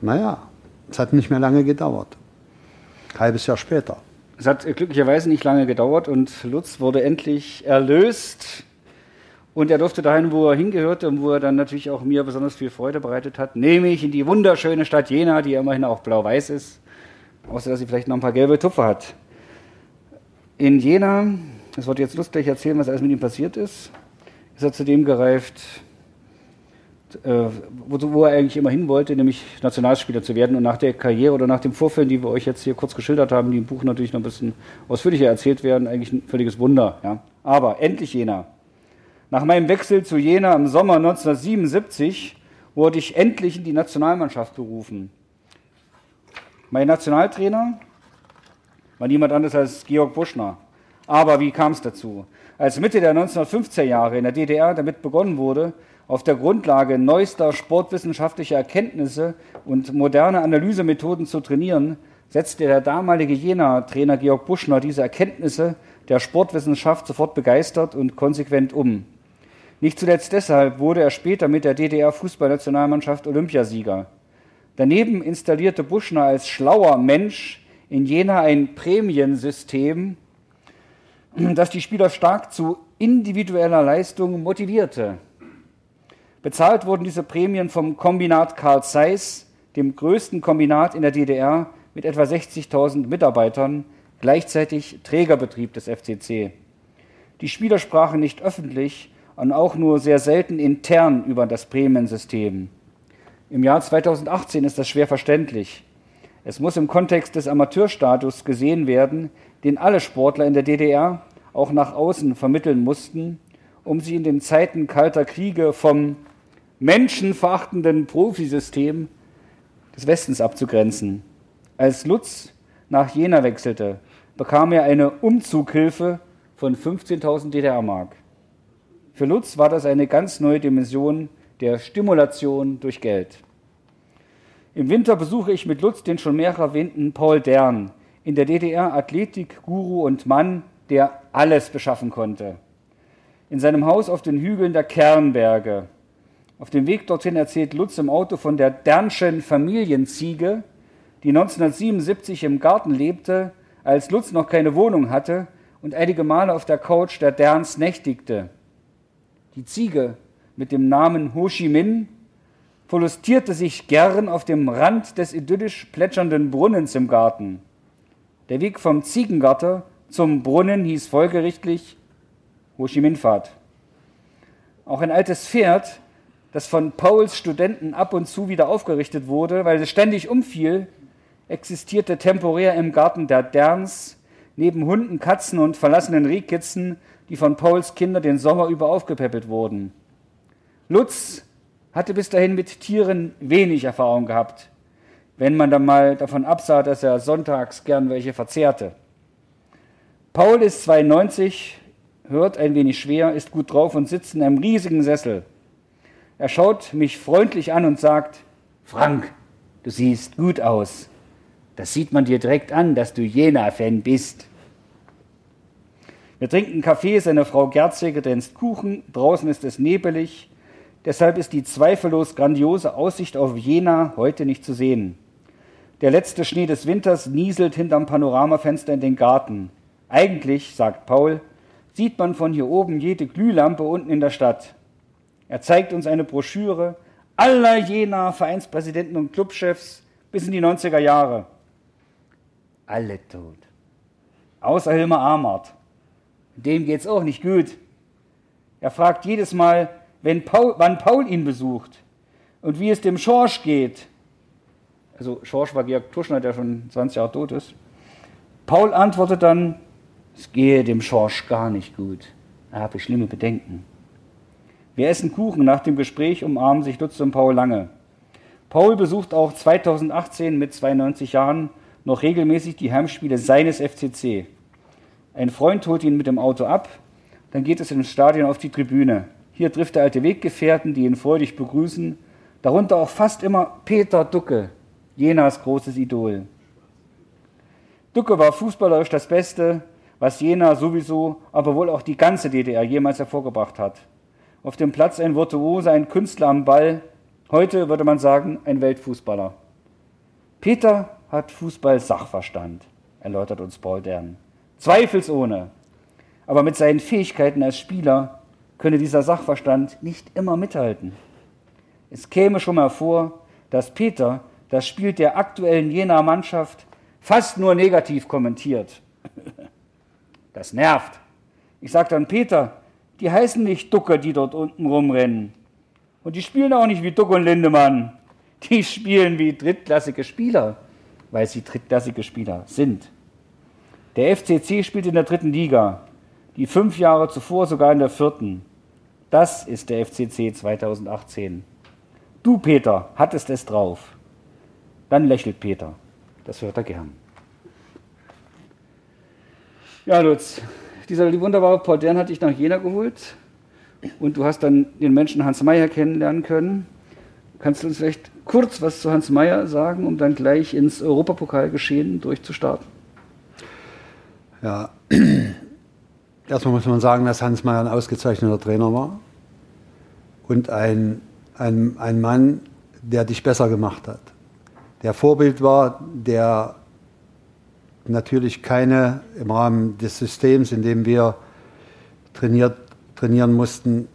Naja, es hat nicht mehr lange gedauert. Ein halbes Jahr später. Es hat glücklicherweise nicht lange gedauert und Lutz wurde endlich erlöst. Und er durfte dahin, wo er hingehörte und wo er dann natürlich auch mir besonders viel Freude bereitet hat, nämlich in die wunderschöne Stadt Jena, die immerhin auch blau-weiß ist. außer dass sie vielleicht noch ein paar gelbe Tupfer hat. In Jena, das wird jetzt lustig erzählen, was alles mit ihm passiert ist, ist er zu dem gereift, äh, wo, wo, er eigentlich immer hin wollte, nämlich Nationalspieler zu werden. Und nach der Karriere oder nach den Vorfällen, die wir euch jetzt hier kurz geschildert haben, die im Buch natürlich noch ein bisschen ausführlicher erzählt werden, eigentlich ein völliges Wunder. Ja. Aber endlich Jena. Nach meinem Wechsel zu Jena im Sommer 1977 wurde ich endlich in die Nationalmannschaft berufen. Mein Nationaltrainer war niemand anderes als Georg Buschner. Aber wie kam es dazu? Als Mitte der 1950er Jahre in der DDR damit begonnen wurde, auf der Grundlage neuester sportwissenschaftlicher Erkenntnisse und moderner Analysemethoden zu trainieren, setzte der damalige Jena-Trainer Georg Buschner diese Erkenntnisse der Sportwissenschaft sofort begeistert und konsequent um. Nicht zuletzt deshalb wurde er später mit der DDR-Fußballnationalmannschaft Olympiasieger. Daneben installierte Buschner als schlauer Mensch in Jena ein Prämiensystem, das die Spieler stark zu individueller Leistung motivierte. Bezahlt wurden diese Prämien vom Kombinat Karl Zeiss, dem größten Kombinat in der DDR mit etwa 60.000 Mitarbeitern, gleichzeitig Trägerbetrieb des FCC. Die Spieler sprachen nicht öffentlich und auch nur sehr selten intern über das Prämiensystem. Im Jahr 2018 ist das schwer verständlich. Es muss im Kontext des Amateurstatus gesehen werden, den alle Sportler in der DDR auch nach außen vermitteln mussten, um sie in den Zeiten kalter Kriege vom menschenverachtenden Profisystem des Westens abzugrenzen. Als Lutz nach Jena wechselte, bekam er eine Umzughilfe von 15.000 DDR-Mark. Für Lutz war das eine ganz neue Dimension der Stimulation durch Geld. Im Winter besuche ich mit Lutz den schon mehrfach erwähnten Paul Dern, in der DDR Athletik-Guru und Mann, der alles beschaffen konnte. In seinem Haus auf den Hügeln der Kernberge. Auf dem Weg dorthin erzählt Lutz im Auto von der Dernschen Familienziege, die 1977 im Garten lebte, als Lutz noch keine Wohnung hatte und einige Male auf der Couch der Derns nächtigte. Die Ziege mit dem Namen Ho Chi Minh verlustierte sich gern auf dem Rand des idyllisch plätschernden Brunnens im Garten. Der Weg vom Ziegengarter zum Brunnen hieß folgerichtlich Ho Chi. Auch ein altes Pferd, das von Pauls Studenten ab und zu wieder aufgerichtet wurde, weil es ständig umfiel, existierte temporär im Garten der Derns, neben Hunden, Katzen und verlassenen Rehkitzen, die von Pauls Kindern den Sommer über aufgepäppelt wurden. Lutz hatte bis dahin mit Tieren wenig Erfahrung gehabt, wenn man dann mal davon absah, dass er sonntags gern welche verzehrte. Paul ist 92, hört ein wenig schwer, ist gut drauf und sitzt in einem riesigen Sessel. Er schaut mich freundlich an und sagt, Frank, du siehst gut aus. Das sieht man dir direkt an, dass du Jena-Fan bist. Wir trinken Kaffee, seine Frau Gerzig kredenzt Kuchen, draußen ist es nebelig, Deshalb ist die zweifellos grandiose Aussicht auf Jena heute nicht zu sehen. Der letzte Schnee des Winters nieselt hinterm Panoramafenster in den Garten. Eigentlich, sagt Paul, sieht man von hier oben jede Glühlampe unten in der Stadt. Er zeigt uns eine Broschüre aller Jena Vereinspräsidenten und Clubchefs bis in die 90er Jahre. Alle tot. Außer Hilmar Amart. Dem geht's auch nicht gut. Er fragt jedes Mal, Paul, wann Paul ihn besucht und wie es dem Schorsch geht. Also Schorsch war Georg Tuschner, der schon 20 Jahre tot ist. Paul antwortet dann, es gehe dem Schorsch gar nicht gut. Er habe schlimme Bedenken. Wir essen Kuchen. Nach dem Gespräch umarmen sich Lutz und Paul lange. Paul besucht auch 2018 mit 92 Jahren noch regelmäßig die Heimspiele seines FCC. Ein Freund holt ihn mit dem Auto ab, dann geht es im Stadion auf die Tribüne. Hier trifft er alte Weggefährten, die ihn freudig begrüßen, darunter auch fast immer Peter Ducke, Jenas großes Idol. Ducke war fußballerisch das Beste, was Jena sowieso, aber wohl auch die ganze DDR jemals hervorgebracht hat. Auf dem Platz ein Virtuose, ein Künstler am Ball, heute würde man sagen ein Weltfußballer. Peter hat Fußball-Sachverstand, erläutert uns Paul Dern. Zweifelsohne. Aber mit seinen Fähigkeiten als Spieler könne dieser Sachverstand nicht immer mithalten. Es käme schon mal vor, dass Peter das Spiel der aktuellen Jener Mannschaft fast nur negativ kommentiert. Das nervt. Ich sage dann, Peter, die heißen nicht Ducker, die dort unten rumrennen. Und die spielen auch nicht wie Duck und Lindemann. Die spielen wie drittklassige Spieler, weil sie drittklassige Spieler sind. Der FCC spielt in der dritten Liga, die fünf Jahre zuvor sogar in der vierten. Das ist der FCC 2018. Du, Peter, hattest es drauf. Dann lächelt Peter. Das hört er gern. Ja, Lutz, dieser wunderbare Paul Dern hat dich nach Jena geholt und du hast dann den Menschen Hans Meyer kennenlernen können. Kannst du uns vielleicht kurz was zu Hans Meyer sagen, um dann gleich ins Europapokalgeschehen durchzustarten? Ja, erstmal muss man sagen, dass Hans Meyer ein ausgezeichneter Trainer war und ein, ein, ein Mann, der dich besser gemacht hat. Der Vorbild war, der natürlich keine im Rahmen des Systems, in dem wir trainiert, trainieren mussten,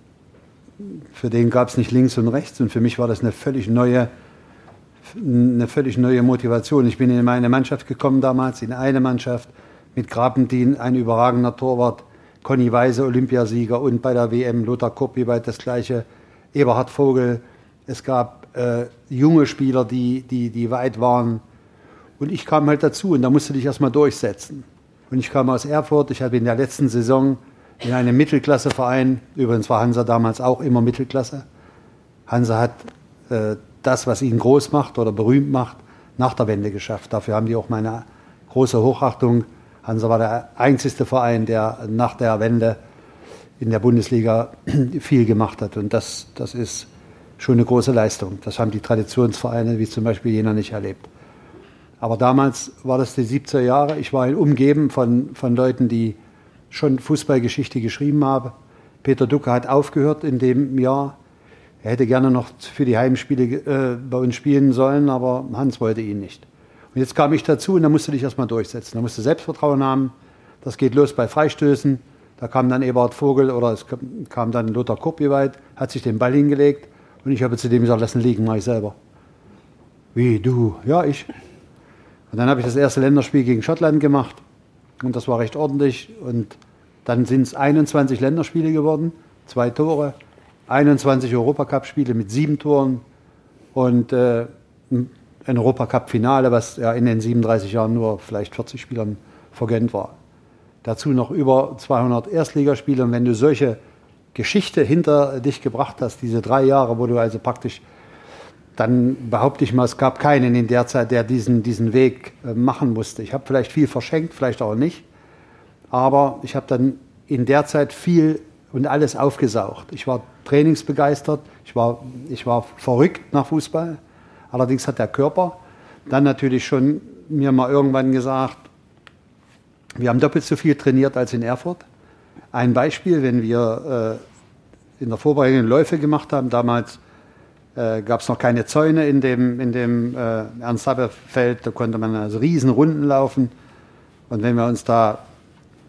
für den gab es nicht links und rechts und für mich war das eine völlig neue, eine völlig neue Motivation. Ich bin in meine Mannschaft gekommen damals, in eine Mannschaft mit Grabendien, ein überragender Torwart, Conny Weise, Olympiasieger und bei der WM Lothar Kopp das gleiche, Eberhard Vogel. Es gab äh, junge Spieler, die, die, die weit waren. Und ich kam halt dazu und da musste ich erstmal durchsetzen. Und ich kam aus Erfurt, ich habe in der letzten Saison in einem Mittelklasseverein, übrigens war Hansa damals auch immer Mittelklasse. Hansa hat äh, das, was ihn groß macht oder berühmt macht, nach der Wende geschafft. Dafür haben die auch meine große Hochachtung. Hansa war der einzigste Verein, der nach der Wende in der Bundesliga viel gemacht hat. Und das, das ist schon eine große Leistung. Das haben die Traditionsvereine wie zum Beispiel Jena nicht erlebt. Aber damals war das die 70er Jahre. Ich war umgeben von, von Leuten, die schon Fußballgeschichte geschrieben haben. Peter Ducke hat aufgehört in dem Jahr. Er hätte gerne noch für die Heimspiele äh, bei uns spielen sollen, aber Hans wollte ihn nicht. Und jetzt kam ich dazu und da musste dich erstmal durchsetzen. Da musste Selbstvertrauen haben. Das geht los bei Freistößen. Da kam dann Eberhard Vogel oder es kam dann Lothar Kopjeweit, hat sich den Ball hingelegt und ich habe zu dem gesagt, lass ihn liegen, mach ich selber. Wie, du? Ja, ich. Und dann habe ich das erste Länderspiel gegen Schottland gemacht. Und das war recht ordentlich. Und dann sind es 21 Länderspiele geworden, zwei Tore, 21 Europacup-Spiele mit sieben Toren. Und äh, ein Europacup-Finale, was ja in den 37 Jahren nur vielleicht 40 Spielern vergönnt war. Dazu noch über 200 Erstligaspiele und wenn du solche Geschichte hinter dich gebracht hast, diese drei Jahre, wo du also praktisch, dann behaupte ich mal, es gab keinen in der Zeit, der diesen, diesen Weg äh, machen musste. Ich habe vielleicht viel verschenkt, vielleicht auch nicht, aber ich habe dann in der Zeit viel und alles aufgesaugt. Ich war trainingsbegeistert, ich war, ich war verrückt nach Fußball, allerdings hat der Körper dann natürlich schon mir mal irgendwann gesagt, wir haben doppelt so viel trainiert als in Erfurt. Ein Beispiel, wenn wir äh, in der Vorbereitung Läufe gemacht haben, damals äh, gab es noch keine Zäune in dem, in dem äh, Ernst-Haber-Feld, da konnte man also riesen Runden laufen. Und wenn wir uns da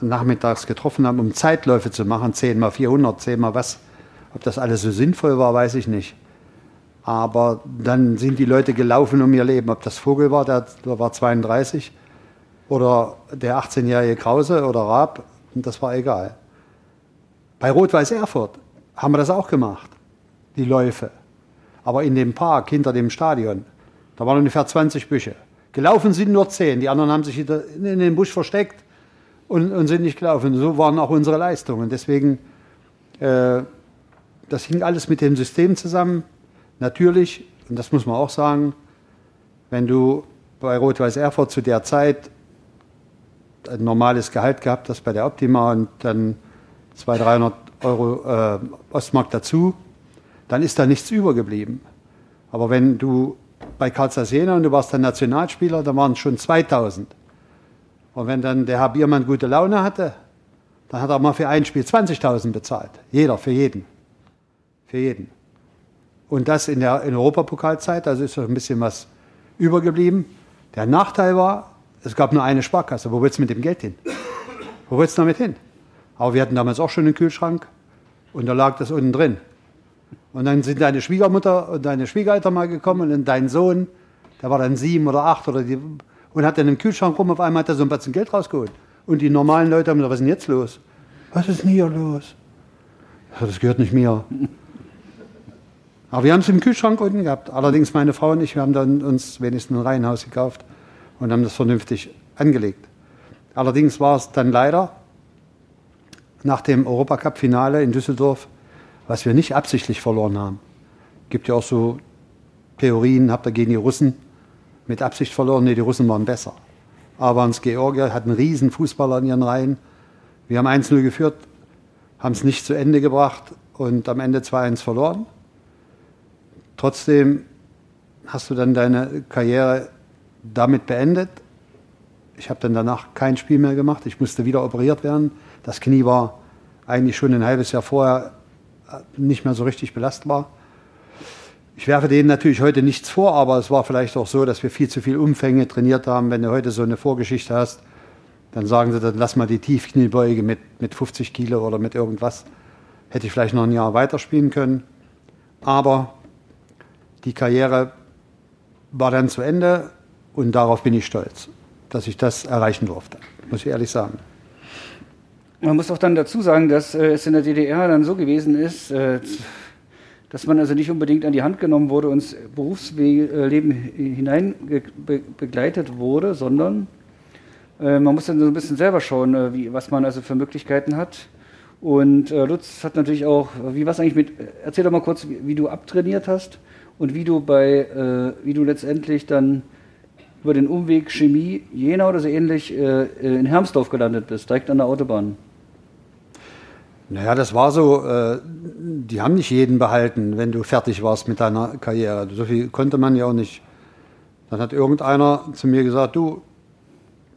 nachmittags getroffen haben, um Zeitläufe zu machen, 10 mal 400, 10 mal was, ob das alles so sinnvoll war, weiß ich nicht. Aber dann sind die Leute gelaufen um ihr Leben. Ob das Vogel war, der, der war 32, oder der 18-jährige Krause oder Raab, das war egal. Bei Rot-Weiß Erfurt haben wir das auch gemacht, die Läufe. Aber in dem Park hinter dem Stadion, da waren ungefähr 20 Büsche. Gelaufen sind nur 10, die anderen haben sich in den Busch versteckt und, und sind nicht gelaufen. So waren auch unsere Leistungen. Deswegen, äh, das hing alles mit dem System zusammen. Natürlich, und das muss man auch sagen, wenn du bei Rot-Weiß Erfurt zu der Zeit ein normales Gehalt gehabt hast bei der Optima und dann 200, 300 Euro äh, Ostmark dazu, dann ist da nichts übergeblieben. Aber wenn du bei Jena und du warst dann Nationalspieler, dann waren es schon 2000. Und wenn dann der Herr Biermann gute Laune hatte, dann hat er mal für ein Spiel 20.000 bezahlt. Jeder, für jeden. Für jeden. Und das in der in Europapokalzeit, also ist so ein bisschen was übergeblieben. Der Nachteil war, es gab nur eine Sparkasse. Wo willst du mit dem Geld hin? Wo willst du damit hin? Aber wir hatten damals auch schon einen Kühlschrank und da lag das unten drin. Und dann sind deine Schwiegermutter und deine Schwiegereltern mal gekommen und dein Sohn, der war dann sieben oder acht oder die, und hat dann im Kühlschrank rum, auf einmal hat er so ein Batzen Geld rausgeholt. Und die normalen Leute haben gesagt, was ist denn jetzt los? Was ist denn hier los? Das gehört nicht mir. Aber wir haben es im Kühlschrank unten gehabt. Allerdings meine Frau und ich, wir haben dann uns wenigstens ein Reihenhaus gekauft und haben das vernünftig angelegt. Allerdings war es dann leider nach dem Europacup-Finale in Düsseldorf, was wir nicht absichtlich verloren haben. Gibt ja auch so Theorien, habt ihr gegen die Russen mit Absicht verloren? Nee, die Russen waren besser. Aber uns Georgier hatten einen riesen Fußballer in ihren Reihen. Wir haben 1-0 geführt, haben es nicht zu Ende gebracht und am Ende 2-1 verloren. Trotzdem hast du dann deine Karriere damit beendet. Ich habe dann danach kein Spiel mehr gemacht. Ich musste wieder operiert werden. Das Knie war eigentlich schon ein halbes Jahr vorher nicht mehr so richtig belastbar. Ich werfe denen natürlich heute nichts vor, aber es war vielleicht auch so, dass wir viel zu viel Umfänge trainiert haben. Wenn du heute so eine Vorgeschichte hast, dann sagen sie, dann lass mal die Tiefkniebeuge mit, mit 50 Kilo oder mit irgendwas. Hätte ich vielleicht noch ein Jahr weiterspielen können. Aber die Karriere war dann zu Ende und darauf bin ich stolz, dass ich das erreichen durfte, muss ich ehrlich sagen. Man muss auch dann dazu sagen, dass äh, es in der DDR dann so gewesen ist, äh, dass man also nicht unbedingt an die Hand genommen wurde und ins Berufsleben hinein be begleitet wurde, sondern äh, man muss dann so ein bisschen selber schauen, äh, wie, was man also für Möglichkeiten hat. Und äh, Lutz hat natürlich auch, wie was eigentlich mit, erzähl doch mal kurz, wie, wie du abtrainiert hast und wie du bei, äh, wie du letztendlich dann über den Umweg Chemie Jena oder so ähnlich äh, in Hermsdorf gelandet bist, direkt an der Autobahn. Naja, das war so, äh, die haben nicht jeden behalten, wenn du fertig warst mit deiner Karriere. So viel konnte man ja auch nicht. Dann hat irgendeiner zu mir gesagt, du,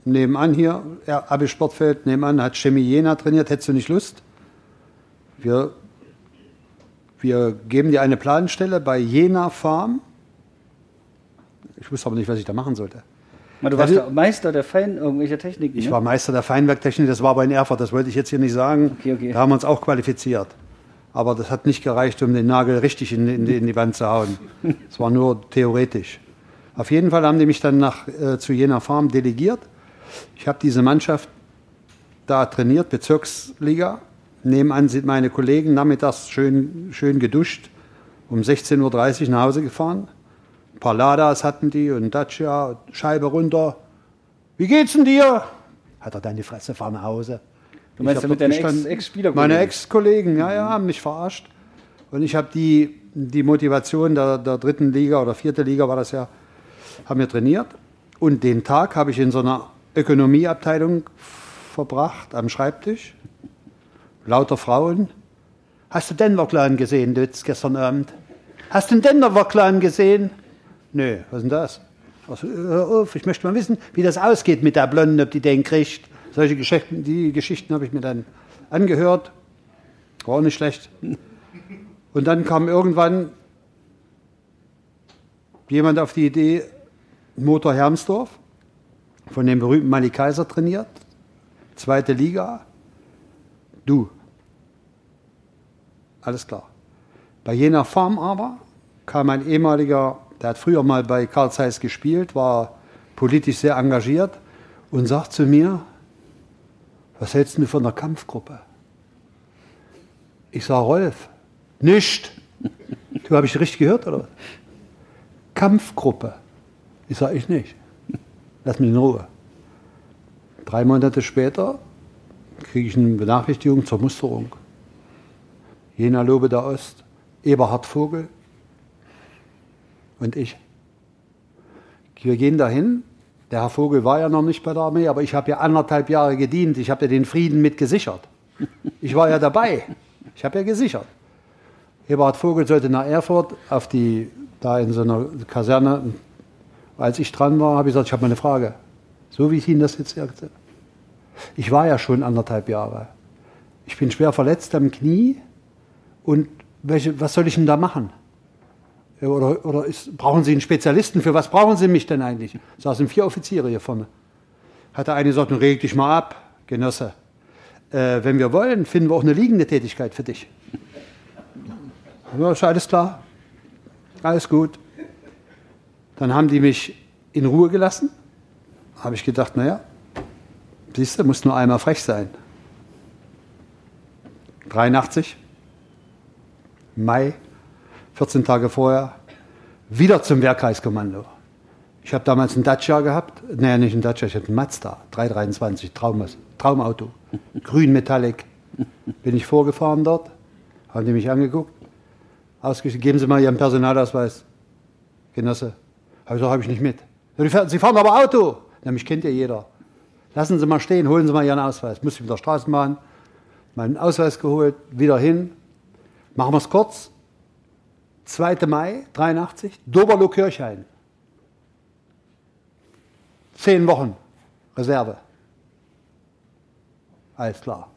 nebenan hier, Abi Sportfeld, nebenan hat Chemie Jena trainiert, hättest du nicht Lust? Wir wir geben dir eine Planstelle bei Jena Farm. Ich wusste aber nicht, was ich da machen sollte. Du warst also, Meister der Fein irgendwelcher Techniken. Ich ne? war Meister der Feinwerktechnik, das war aber in Erfurt, das wollte ich jetzt hier nicht sagen. Okay, okay. Da haben wir uns auch qualifiziert. Aber das hat nicht gereicht, um den Nagel richtig in, in, in die Wand zu hauen. Es war nur theoretisch. Auf jeden Fall haben die mich dann nach, äh, zu Jena Farm delegiert. Ich habe diese Mannschaft da trainiert, Bezirksliga. Nebenan sind meine Kollegen nachmittags schön, schön geduscht, um 16.30 Uhr nach Hause gefahren. Ein paar Ladas hatten die und Dacia, Scheibe runter. Wie geht's denn dir? Hat er deine Fresse, fahr nach Hause. Du meinst ja mit deinen Ex-Spieler? meine Ex-Kollegen, ja, ja, haben mich verarscht. Und ich habe die, die Motivation der, der dritten Liga oder vierten Liga war das ja, haben wir trainiert. Und den Tag habe ich in so einer Ökonomieabteilung verbracht am Schreibtisch lauter Frauen. Hast du Denver Clan gesehen, Lütz, gestern Abend? Hast du den Denver Clan gesehen? Nö, was ist denn das? Also, ich möchte mal wissen, wie das ausgeht mit der Blonden, ob die den kriegt. Solche Geschichten, die Geschichten habe ich mir dann angehört. War auch nicht schlecht. Und dann kam irgendwann jemand auf die Idee, Motor Hermsdorf, von dem berühmten Manny Kaiser trainiert, zweite Liga. Du, alles klar. Bei jener Farm aber kam ein ehemaliger, der hat früher mal bei Karl Zeiss gespielt, war politisch sehr engagiert und sagt zu mir, was hältst du von der Kampfgruppe? Ich sage, Rolf, nicht. Du habe ich richtig gehört, oder? Kampfgruppe. Ich sage, ich nicht. Lass mich in Ruhe. Drei Monate später kriege ich eine Benachrichtigung zur Musterung. Jena Lobe der Ost, Eberhard Vogel und ich. Wir gehen dahin. Der Herr Vogel war ja noch nicht bei der Armee, aber ich habe ja anderthalb Jahre gedient. Ich habe ja den Frieden mit gesichert. Ich war ja dabei. Ich habe ja gesichert. Eberhard Vogel sollte nach Erfurt auf die, da in so einer Kaserne. Als ich dran war, habe ich gesagt, ich habe mal eine Frage. So wie ich Ihnen das jetzt erzähle. Ich war ja schon anderthalb Jahre. Ich bin schwer verletzt am Knie und welche, was soll ich denn da machen? Oder, oder ist, brauchen Sie einen Spezialisten? Für was brauchen Sie mich denn eigentlich? Saßen vier Offiziere hier vorne. Hat der eine gesagt, reg dich mal ab, Genosse. Äh, wenn wir wollen, finden wir auch eine liegende Tätigkeit für dich. Ja, ist alles klar. Alles gut. Dann haben die mich in Ruhe gelassen. habe ich gedacht, naja, siehst du, muss nur einmal frech sein. 83, Mai, 14 Tage vorher, wieder zum Wehrkreiskommando. Ich habe damals einen Dacia gehabt, naja, nicht einen Dacia, ich hatte einen Mazda, 323, Traum, Traumauto, grün Metallic. Bin ich vorgefahren dort, haben die mich angeguckt, ausgeschrieben, geben Sie mal Ihren Personalausweis, Genosse. Habe ich habe ich nicht mit. Sie fahren aber Auto. Na, mich kennt ja jeder. Lassen Sie mal stehen, holen Sie mal Ihren Ausweis. Muss ich mit der Straßenbahn, meinen Ausweis geholt, wieder hin. Machen wir es kurz. 2. Mai 83, Doberloh-Kirchhain. Zehn Wochen Reserve. Alles klar.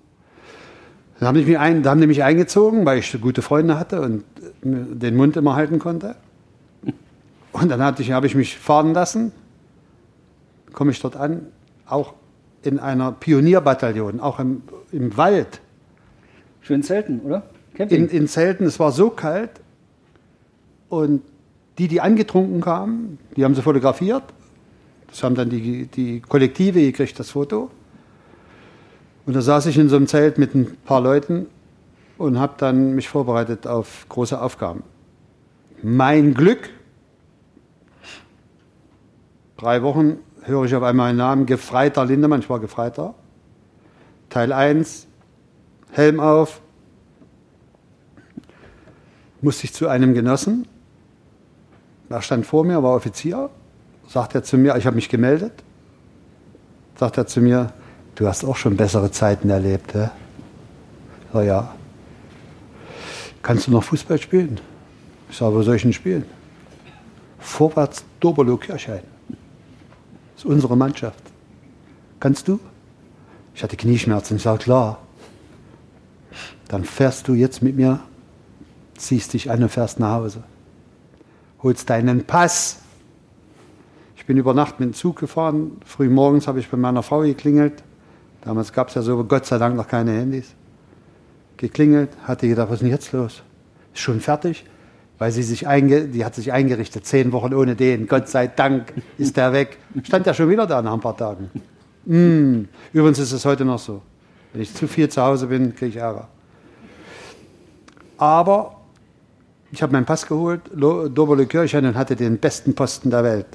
Dann haben, die mich ein, haben die mich eingezogen, weil ich gute Freunde hatte und den Mund immer halten konnte. Und dann hatte ich, habe ich mich fahren lassen, komme ich dort an, auch in einer Pionierbataillon, auch im, im Wald. Schön Zelten, oder? In, in Zelten, es war so kalt und die, die angetrunken kamen, die haben sie fotografiert. Das haben dann die, die Kollektive gekriegt, das Foto. Und da saß ich in so einem Zelt mit ein paar Leuten und habe dann mich vorbereitet auf große Aufgaben. Mein Glück, drei Wochen höre ich auf einmal einen Namen, Gefreiter Lindemann, ich war Gefreiter. Teil 1, Helm auf, musste ich zu einem Genossen, er stand vor mir, war Offizier, sagt er zu mir, ich habe mich gemeldet, sagt er zu mir, du hast auch schon bessere Zeiten erlebt. Ich ja. Kannst du noch Fußball spielen? Ich sage, wo soll ich denn spielen? Vorwärts Doberloh Kirchhain. Das ist unsere Mannschaft. Kannst du? Ich hatte Knieschmerzen. Ich sage, klar. Dann fährst du jetzt mit mir, ziehst dich an und fährst nach Hause holst deinen Pass. Ich bin über Nacht mit dem Zug gefahren. Früh morgens habe ich bei meiner Frau geklingelt. Damals gab es ja so Gott sei Dank noch keine Handys. Geklingelt, hatte gedacht, was ist denn jetzt los? Ist schon fertig? Weil sie sich einge die hat sich eingerichtet, zehn Wochen ohne den. Gott sei Dank ist der weg. Stand ja schon wieder da nach ein paar Tagen. Mm. Übrigens ist es heute noch so. Wenn ich zu viel zu Hause bin, kriege ich Ärger. Aber ich habe meinen Pass geholt, Doberle Kirchen und hatte den besten Posten der Welt.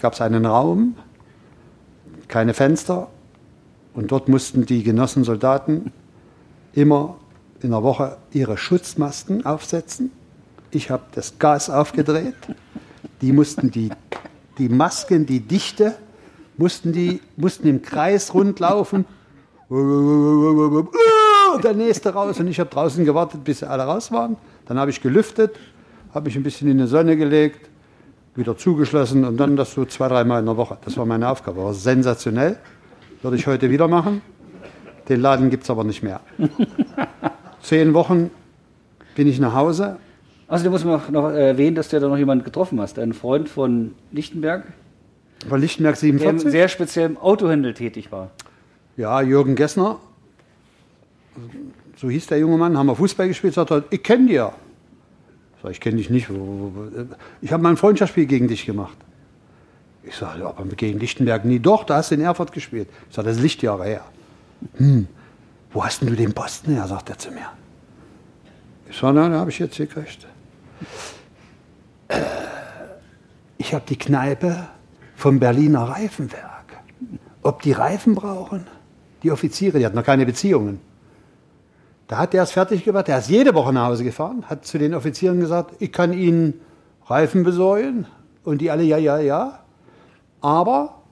Gab es einen Raum, keine Fenster und dort mussten die Genossen Soldaten immer in der Woche ihre Schutzmasken aufsetzen. Ich habe das Gas aufgedreht. Die mussten die, die Masken, die Dichte, mussten, die, mussten im Kreis rundlaufen. Und der nächste raus. Und ich habe draußen gewartet, bis alle raus waren. Dann habe ich gelüftet, habe mich ein bisschen in die Sonne gelegt, wieder zugeschlossen und dann das so zwei, dreimal in der Woche. Das war meine Aufgabe. War sensationell. Würde ich heute wieder machen. Den Laden gibt es aber nicht mehr. Zehn Wochen bin ich nach Hause. Also, du musst noch, noch erwähnen, dass du da noch jemanden getroffen hast. Ein Freund von Lichtenberg. Von Lichtenberg 47. Der sehr speziell im Autohandel tätig war. Ja, Jürgen Gessner so hieß der junge Mann, haben wir Fußball gespielt, sagt er, ich kenne ja. Ich sage, ich kenne dich nicht. Ich habe mal ein Freundschaftsspiel gegen dich gemacht. Ich sage, aber gegen Lichtenberg nie. Doch, da hast du in Erfurt gespielt. Ich sage, das ist Lichtjahre her. Hm, wo hast denn du den Posten her, sagt er zu mir. Ich sage, da habe ich jetzt gekriegt. Äh, ich habe die Kneipe vom Berliner Reifenwerk. Ob die Reifen brauchen? Die Offiziere, die hatten noch keine Beziehungen. Da hat der es fertig gemacht, der ist jede Woche nach Hause gefahren, hat zu den Offizieren gesagt, ich kann Ihnen Reifen besorgen. Und die alle, ja, ja, ja. Aber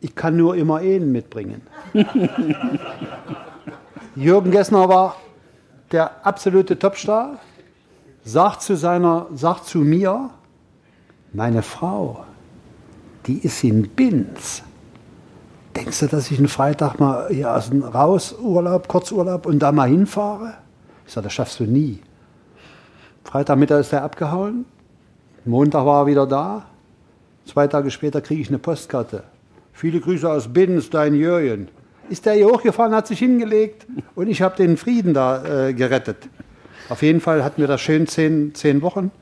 ich kann nur immer einen mitbringen. Jürgen Gessner war der absolute Topstar, sagt zu, seiner, sagt zu mir, meine Frau, die ist in Binz. Denkst du, dass ich einen Freitag mal hier aus dem Raus, Urlaub, Kurzurlaub und da mal hinfahre? Ich sage, das schaffst du nie. Freitagmittag ist er abgehauen, Montag war er wieder da, zwei Tage später kriege ich eine Postkarte. Viele Grüße aus Binz, dein Jürgen. Ist der hier hochgefahren, hat sich hingelegt und ich habe den Frieden da äh, gerettet. Auf jeden Fall hatten wir das schön zehn, zehn Wochen,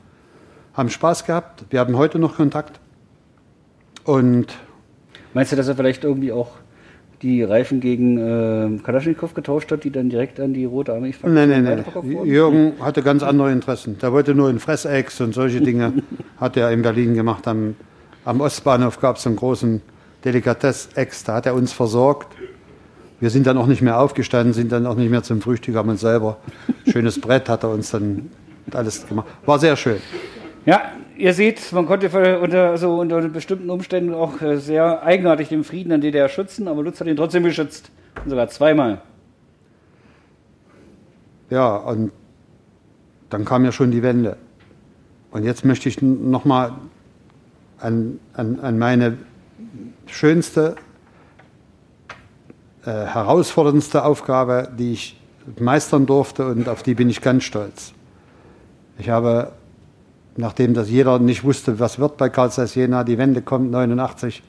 haben Spaß gehabt. Wir haben heute noch Kontakt. Und Meinst du, dass er vielleicht irgendwie auch die Reifen gegen äh, Kalaschnikow getauscht hat, die dann direkt an die Rote Armee Nein, nein, nein. Jürgen hatte ganz andere Interessen. Der wollte nur in Fressecks und solche Dinge hat er in Berlin gemacht. Am, am Ostbahnhof gab es einen großen Delikatess-Ex, da hat er uns versorgt. Wir sind dann auch nicht mehr aufgestanden, sind dann auch nicht mehr zum Frühstück, haben uns selber schönes Brett hat er uns dann alles gemacht. War sehr schön. Ja, ihr seht, man konnte unter, also unter bestimmten Umständen auch äh, sehr eigenartig den Frieden in DDR schützen, aber Lutz hat ihn trotzdem geschützt. Und sogar zweimal. Ja, und dann kam ja schon die Wende. Und jetzt möchte ich nochmal an, an, an meine schönste, äh, herausforderndste Aufgabe, die ich meistern durfte und auf die bin ich ganz stolz. Ich habe nachdem das jeder nicht wusste, was wird bei Karl Zeiss Jena, die Wende kommt 89,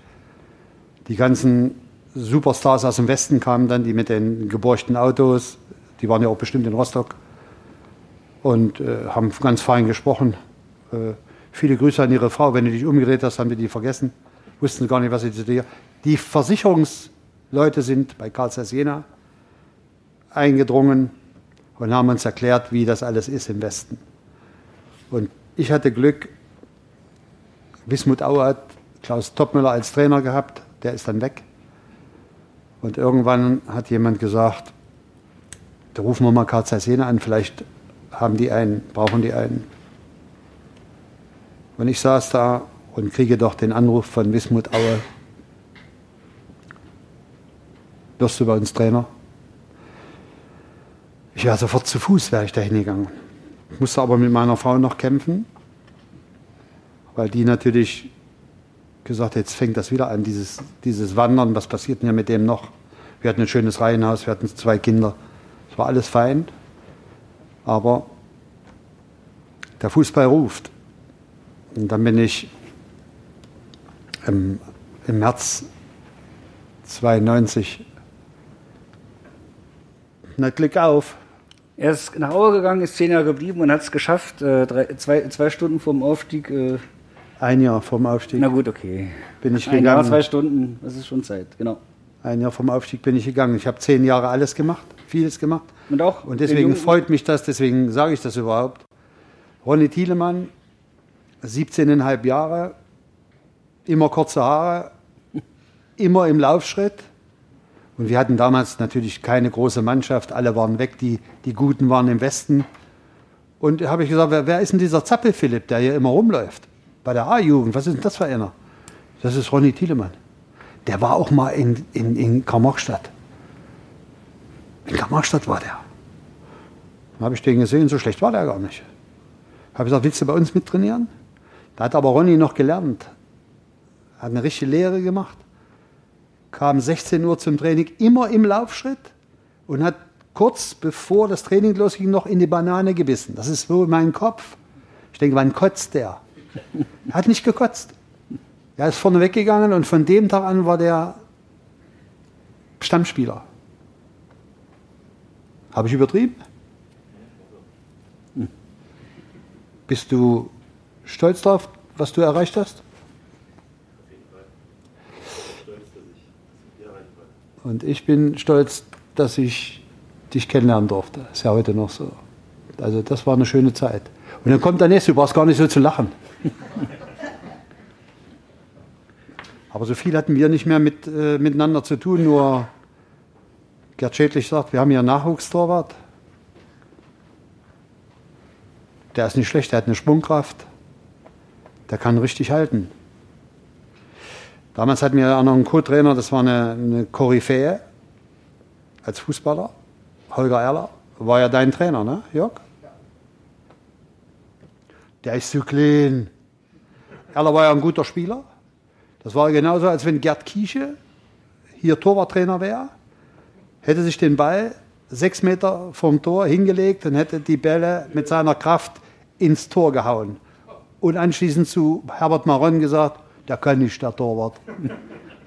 die ganzen Superstars aus dem Westen kamen dann, die mit den geborchten Autos, die waren ja auch bestimmt in Rostock und äh, haben ganz fein gesprochen. Äh, viele Grüße an ihre Frau. Wenn du dich umgedreht hast, haben wir die vergessen. Wussten gar nicht, was sie zu dir. Die Versicherungsleute sind bei Karl Zeiss Jena eingedrungen und haben uns erklärt, wie das alles ist im Westen. Und ich hatte Glück, Wismut Aue hat Klaus Topmüller als Trainer gehabt, der ist dann weg. Und irgendwann hat jemand gesagt, da rufen wir mal Karl Sene an, vielleicht haben die einen, brauchen die einen. Und ich saß da und kriege doch den Anruf von Wismut Aue, wirst du bei uns Trainer? Ich wäre sofort zu Fuß, wäre ich da hingegangen. Musste aber mit meiner Frau noch kämpfen, weil die natürlich gesagt hat, jetzt fängt das wieder an, dieses, dieses Wandern, was passiert denn ja mit dem noch? Wir hatten ein schönes Reihenhaus, wir hatten zwei Kinder, es war alles fein, aber der Fußball ruft. Und dann bin ich im, im März 92 na Glück auf, er ist nach Aue gegangen, ist zehn Jahre geblieben und hat es geschafft, äh, drei, zwei, zwei Stunden vorm Aufstieg. Äh, ein Jahr vorm Aufstieg. Na gut, okay. Bin ich Ein gegangen. Jahr, zwei Stunden, das ist schon Zeit, genau. Ein Jahr vorm Aufstieg bin ich gegangen. Ich habe zehn Jahre alles gemacht, vieles gemacht. Und auch. Und deswegen freut mich das, deswegen sage ich das überhaupt. Ronny Thielemann, 17,5 Jahre, immer kurze Haare, immer im Laufschritt und wir hatten damals natürlich keine große Mannschaft, alle waren weg, die, die Guten waren im Westen. Und da habe ich gesagt, wer, wer ist denn dieser Zappel-Philipp, der hier immer rumläuft? Bei der A-Jugend, was ist denn das für einer? Das ist Ronny Thielemann. Der war auch mal in, in, in Karl-Marx-Stadt. In Karl-Marx-Stadt war der. Dann habe ich den gesehen, so schlecht war der gar nicht. Habe gesagt, willst du bei uns mittrainieren? Da hat aber Ronny noch gelernt. Hat eine richtige Lehre gemacht kam 16 Uhr zum Training, immer im Laufschritt und hat kurz bevor das Training losging noch in die Banane gebissen. Das ist so mein Kopf. Ich denke, wann kotzt der? Er hat nicht gekotzt. Er ist vorne weggegangen und von dem Tag an war der Stammspieler. Habe ich übertrieben? Bist du stolz darauf, was du erreicht hast? Und ich bin stolz, dass ich dich kennenlernen durfte. Ist ja heute noch so. Also das war eine schöne Zeit. Und dann kommt der nächste, du brauchst gar nicht so zu lachen. Aber so viel hatten wir nicht mehr mit, äh, miteinander zu tun, nur Gerd Schädlich sagt, wir haben hier einen Nachwuchstorwart. Der ist nicht schlecht, der hat eine Sprungkraft. Der kann richtig halten. Damals hatten wir auch noch einen Co-Trainer, das war eine, eine Koryphäe als Fußballer. Holger Erler war ja dein Trainer, ne, Jörg? Der ist zu klein. Erler war ja ein guter Spieler. Das war genauso, als wenn Gerd Kiesche hier Torwarttrainer wäre, hätte sich den Ball sechs Meter vom Tor hingelegt und hätte die Bälle mit seiner Kraft ins Tor gehauen. Und anschließend zu Herbert Maron gesagt, der kann nicht, der Torwart.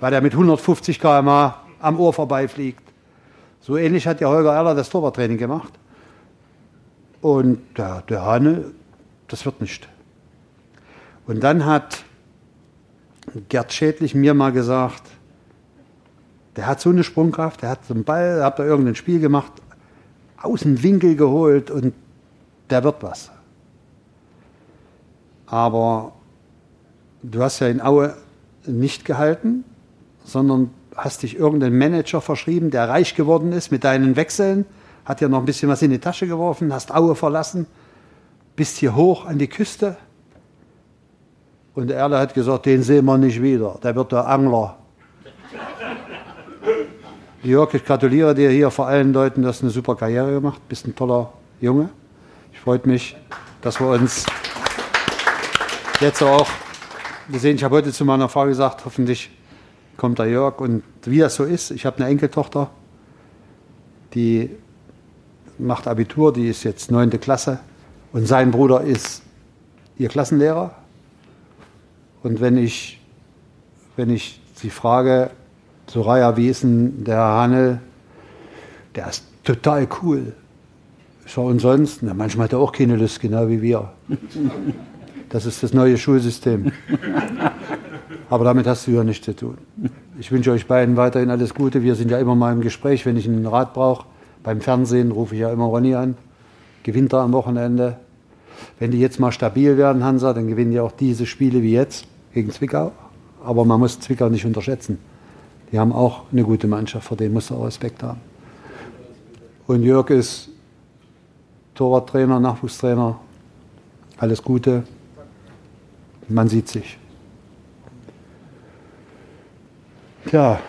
Weil der mit 150 km/h am Ohr vorbeifliegt. So ähnlich hat ja Holger Erler das Torwarttraining gemacht. Und der, der Hane, das wird nicht. Und dann hat Gerd Schädlich mir mal gesagt, Der hat so eine Sprungkraft, der hat so einen Ball, da habt ihr irgendein Spiel gemacht, aus dem Winkel geholt und der wird was. Aber du hast ja in Aue nicht gehalten, sondern hast dich irgendeinem Manager verschrieben, der reich geworden ist mit deinen Wechseln, hat ja noch ein bisschen was in die Tasche geworfen, hast Aue verlassen, bist hier hoch an die Küste. Und der Erle hat gesagt, den sehen wir nicht wieder, der wird der Angler. Jörg, ich gratuliere dir hier vor allen Leuten, du hast eine super Karriere gemacht, bist ein toller Junge. Ich freue mich, dass wir uns jetzt auch gesehen. Ich habe heute zu meiner Frau gesagt, hoffentlich kommt der Jörg. Und wie das so ist, ich habe eine Enkeltochter, die macht Abitur, die ist jetzt neunte Klasse. Und sein Bruder ist ihr Klassenlehrer. Und wenn ich, wenn ich sie frage, Soraya, wie ist denn der Hanel? Der ist total cool. So und sonst? Na, manchmal hat er auch keine Lust, genau wie wir. Das ist das neue Schulsystem. Aber damit hast du ja nichts zu tun. Ich wünsche euch beiden weiterhin alles Gute. Wir sind ja immer mal im Gespräch, wenn ich einen Rat brauche. Beim Fernsehen rufe ich ja immer Ronny an. Gewinnt er am Wochenende. Wenn die jetzt mal stabil werden, Hansa, dann gewinnen die auch diese Spiele wie jetzt gegen Zwickau. Aber man muss Zwickau nicht unterschätzen. Die haben auch eine gute Mannschaft, vor denen muss er auch Respekt haben. Und Jörg ist Torwarttrainer, Nachwuchstrainer. Alles Gute. Man sieht sich. Tja.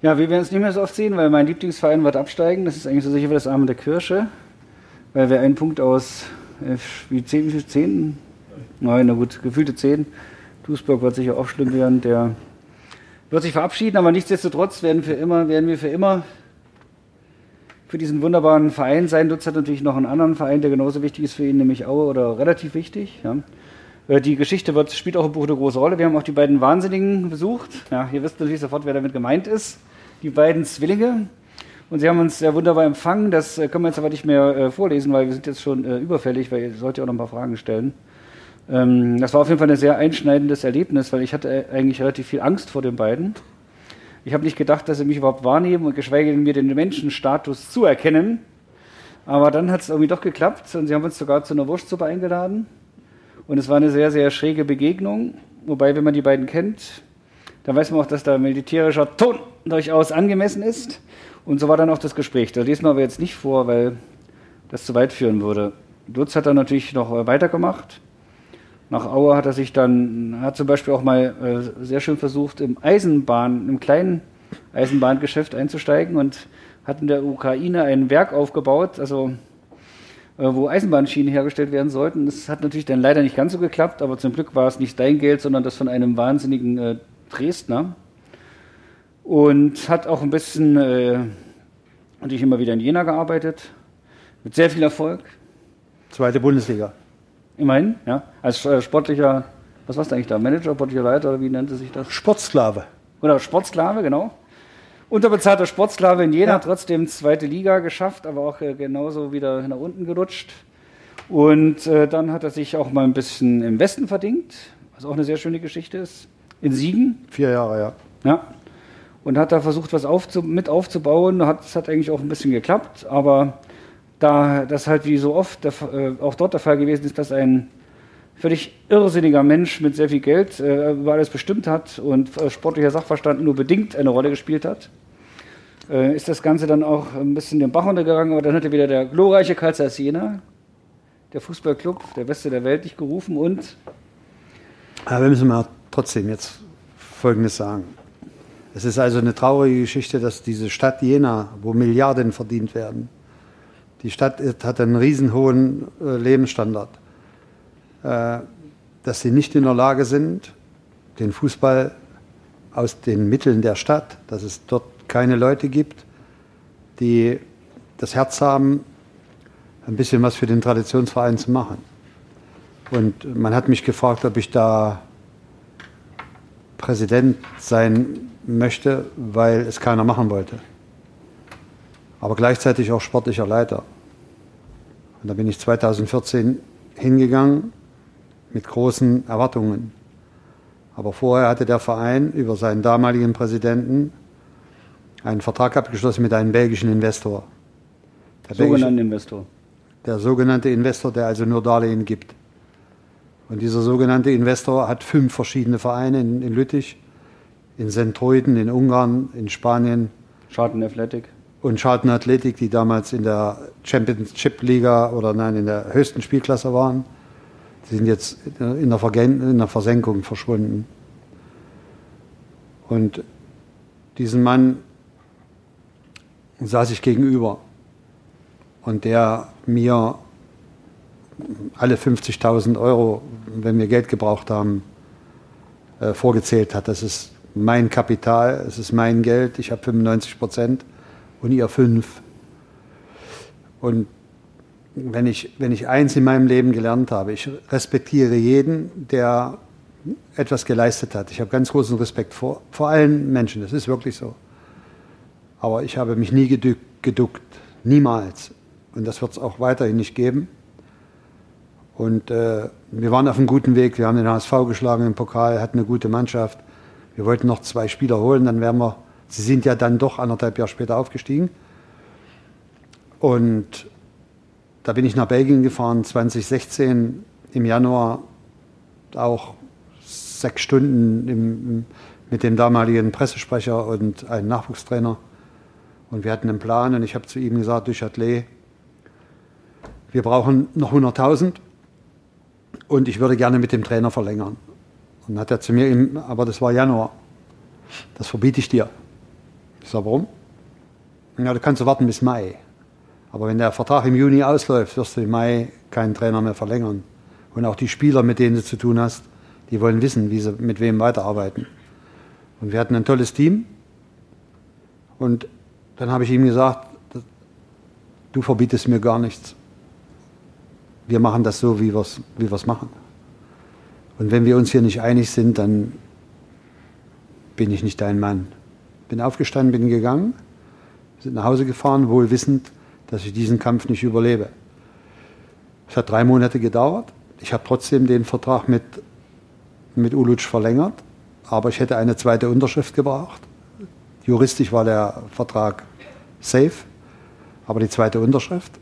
Ja, wir werden es nicht mehr so oft sehen, weil mein Lieblingsverein wird absteigen. Das ist eigentlich so sicher wie das Arme der Kirsche. Weil wir einen Punkt aus äh, wie 10, wie viel? 10? Nein, na gut, gefühlte 10. Duisburg wird sicher auch schlimm werden. Der wird sich verabschieden, aber nichtsdestotrotz werden, für immer, werden wir für immer für diesen wunderbaren Verein sein. Lutz hat natürlich noch einen anderen Verein, der genauso wichtig ist für ihn, nämlich Aue oder relativ wichtig. Ja. Äh, die Geschichte wird, spielt auch im Buch eine große Rolle. Wir haben auch die beiden Wahnsinnigen besucht. Ja, ihr wisst natürlich sofort, wer damit gemeint ist. Die beiden Zwillinge. Und sie haben uns sehr wunderbar empfangen. Das äh, können wir jetzt aber nicht mehr äh, vorlesen, weil wir sind jetzt schon überfällig, weil ihr sollt ja auch noch ein paar Fragen stellen. Ähm, das war auf jeden Fall ein sehr einschneidendes Erlebnis, weil ich hatte eigentlich relativ viel Angst vor den beiden. Ich habe nicht gedacht, dass sie mich überhaupt wahrnehmen und geschweige denn mir den Menschenstatus zuerkennen. Aber dann hat es irgendwie doch geklappt und sie haben uns sogar zu einer Wurstsuppe eingeladen. Und es war eine sehr, sehr schräge Begegnung. Wobei, wenn man die beiden kennt, dann weiß man auch, dass da militärischer Ton durchaus angemessen ist. Und so war dann auch das Gespräch. Das lesen wir aber jetzt nicht vor, weil das zu weit führen würde. Lutz hat dann natürlich noch weitergemacht. Nach Aue hat er sich dann, hat zum Beispiel auch mal äh, sehr schön versucht, im Eisenbahn, im kleinen Eisenbahngeschäft einzusteigen und hat in der Ukraine ein Werk aufgebaut, also äh, wo Eisenbahnschienen hergestellt werden sollten. Das hat natürlich dann leider nicht ganz so geklappt, aber zum Glück war es nicht dein Geld, sondern das von einem wahnsinnigen äh, Dresdner. Und hat auch ein bisschen, äh, natürlich immer wieder in Jena gearbeitet, mit sehr viel Erfolg. Zweite Bundesliga. Immerhin, ja. Als äh, sportlicher, was warst du eigentlich da? Manager, sportlicher Leiter oder wie nannte sich das? Sportsklave. Oder Sportsklave, genau. Unterbezahlter Sportsklave in Jena, ja. trotzdem zweite Liga geschafft, aber auch äh, genauso wieder nach unten gerutscht. Und äh, dann hat er sich auch mal ein bisschen im Westen verdient, was auch eine sehr schöne Geschichte ist. In Siegen. Vier Jahre, ja. Ja. Und hat da versucht, was aufzu mit aufzubauen. Hat, das hat eigentlich auch ein bisschen geklappt, aber da das halt wie so oft der, äh, auch dort der Fall gewesen ist, dass ein völlig irrsinniger Mensch mit sehr viel Geld äh, über alles bestimmt hat und äh, sportlicher Sachverstand nur bedingt eine Rolle gespielt hat, äh, ist das Ganze dann auch ein bisschen den Bach untergegangen. Aber dann hat er wieder der glorreiche Karlsruhe Jena, der Fußballclub, der Beste der Welt, dich gerufen und. Aber wir müssen mal trotzdem jetzt Folgendes sagen. Es ist also eine traurige Geschichte, dass diese Stadt Jena, wo Milliarden verdient werden, die Stadt hat einen riesenhohen äh, Lebensstandard. Äh, dass sie nicht in der Lage sind, den Fußball aus den Mitteln der Stadt, dass es dort keine Leute gibt, die das Herz haben, ein bisschen was für den Traditionsverein zu machen. Und man hat mich gefragt, ob ich da Präsident sein möchte, weil es keiner machen wollte aber gleichzeitig auch sportlicher Leiter. Und da bin ich 2014 hingegangen mit großen Erwartungen. Aber vorher hatte der Verein über seinen damaligen Präsidenten einen Vertrag abgeschlossen mit einem belgischen Investor. Der sogenannte Investor. Der sogenannte Investor, der also nur Darlehen gibt. Und dieser sogenannte Investor hat fünf verschiedene Vereine in, in Lüttich, in Sentroiden, in Ungarn, in Spanien. Scharten Athletic. Und Scharten Athletic, die damals in der Championship Liga oder nein, in der höchsten Spielklasse waren. Die sind jetzt in der, Vergen in der Versenkung verschwunden. Und diesen Mann saß ich gegenüber und der mir alle 50.000 Euro, wenn wir Geld gebraucht haben, äh, vorgezählt hat. Das ist mein Kapital, es ist mein Geld, ich habe 95 Prozent und ihr fünf. Und wenn ich, wenn ich eins in meinem Leben gelernt habe, ich respektiere jeden, der etwas geleistet hat. Ich habe ganz großen Respekt vor, vor allen Menschen, das ist wirklich so. Aber ich habe mich nie geduckt, niemals. Und das wird es auch weiterhin nicht geben. Und äh, wir waren auf einem guten Weg. Wir haben den HSV geschlagen im Pokal, hatten eine gute Mannschaft. Wir wollten noch zwei Spieler holen, dann wären wir. Sie sind ja dann doch anderthalb Jahre später aufgestiegen. Und da bin ich nach Belgien gefahren, 2016 im Januar, auch sechs Stunden im, mit dem damaligen Pressesprecher und einem Nachwuchstrainer. Und wir hatten einen Plan und ich habe zu ihm gesagt, Duchatelet, wir brauchen noch 100.000 und ich würde gerne mit dem Trainer verlängern. Und dann hat er zu mir, aber das war Januar, das verbiete ich dir. Ich sage, warum? Ja, du kannst warten bis Mai. Aber wenn der Vertrag im Juni ausläuft, wirst du im Mai keinen Trainer mehr verlängern. Und auch die Spieler, mit denen du zu tun hast, die wollen wissen, wie sie mit wem weiterarbeiten. Und wir hatten ein tolles Team. Und dann habe ich ihm gesagt, du verbietest mir gar nichts wir machen das so, wie wir es wie machen. Und wenn wir uns hier nicht einig sind, dann bin ich nicht dein Mann. Bin aufgestanden, bin gegangen, sind nach Hause gefahren, wohl wissend, dass ich diesen Kampf nicht überlebe. Es hat drei Monate gedauert. Ich habe trotzdem den Vertrag mit, mit Uluc verlängert, aber ich hätte eine zweite Unterschrift gebraucht. Juristisch war der Vertrag safe, aber die zweite Unterschrift.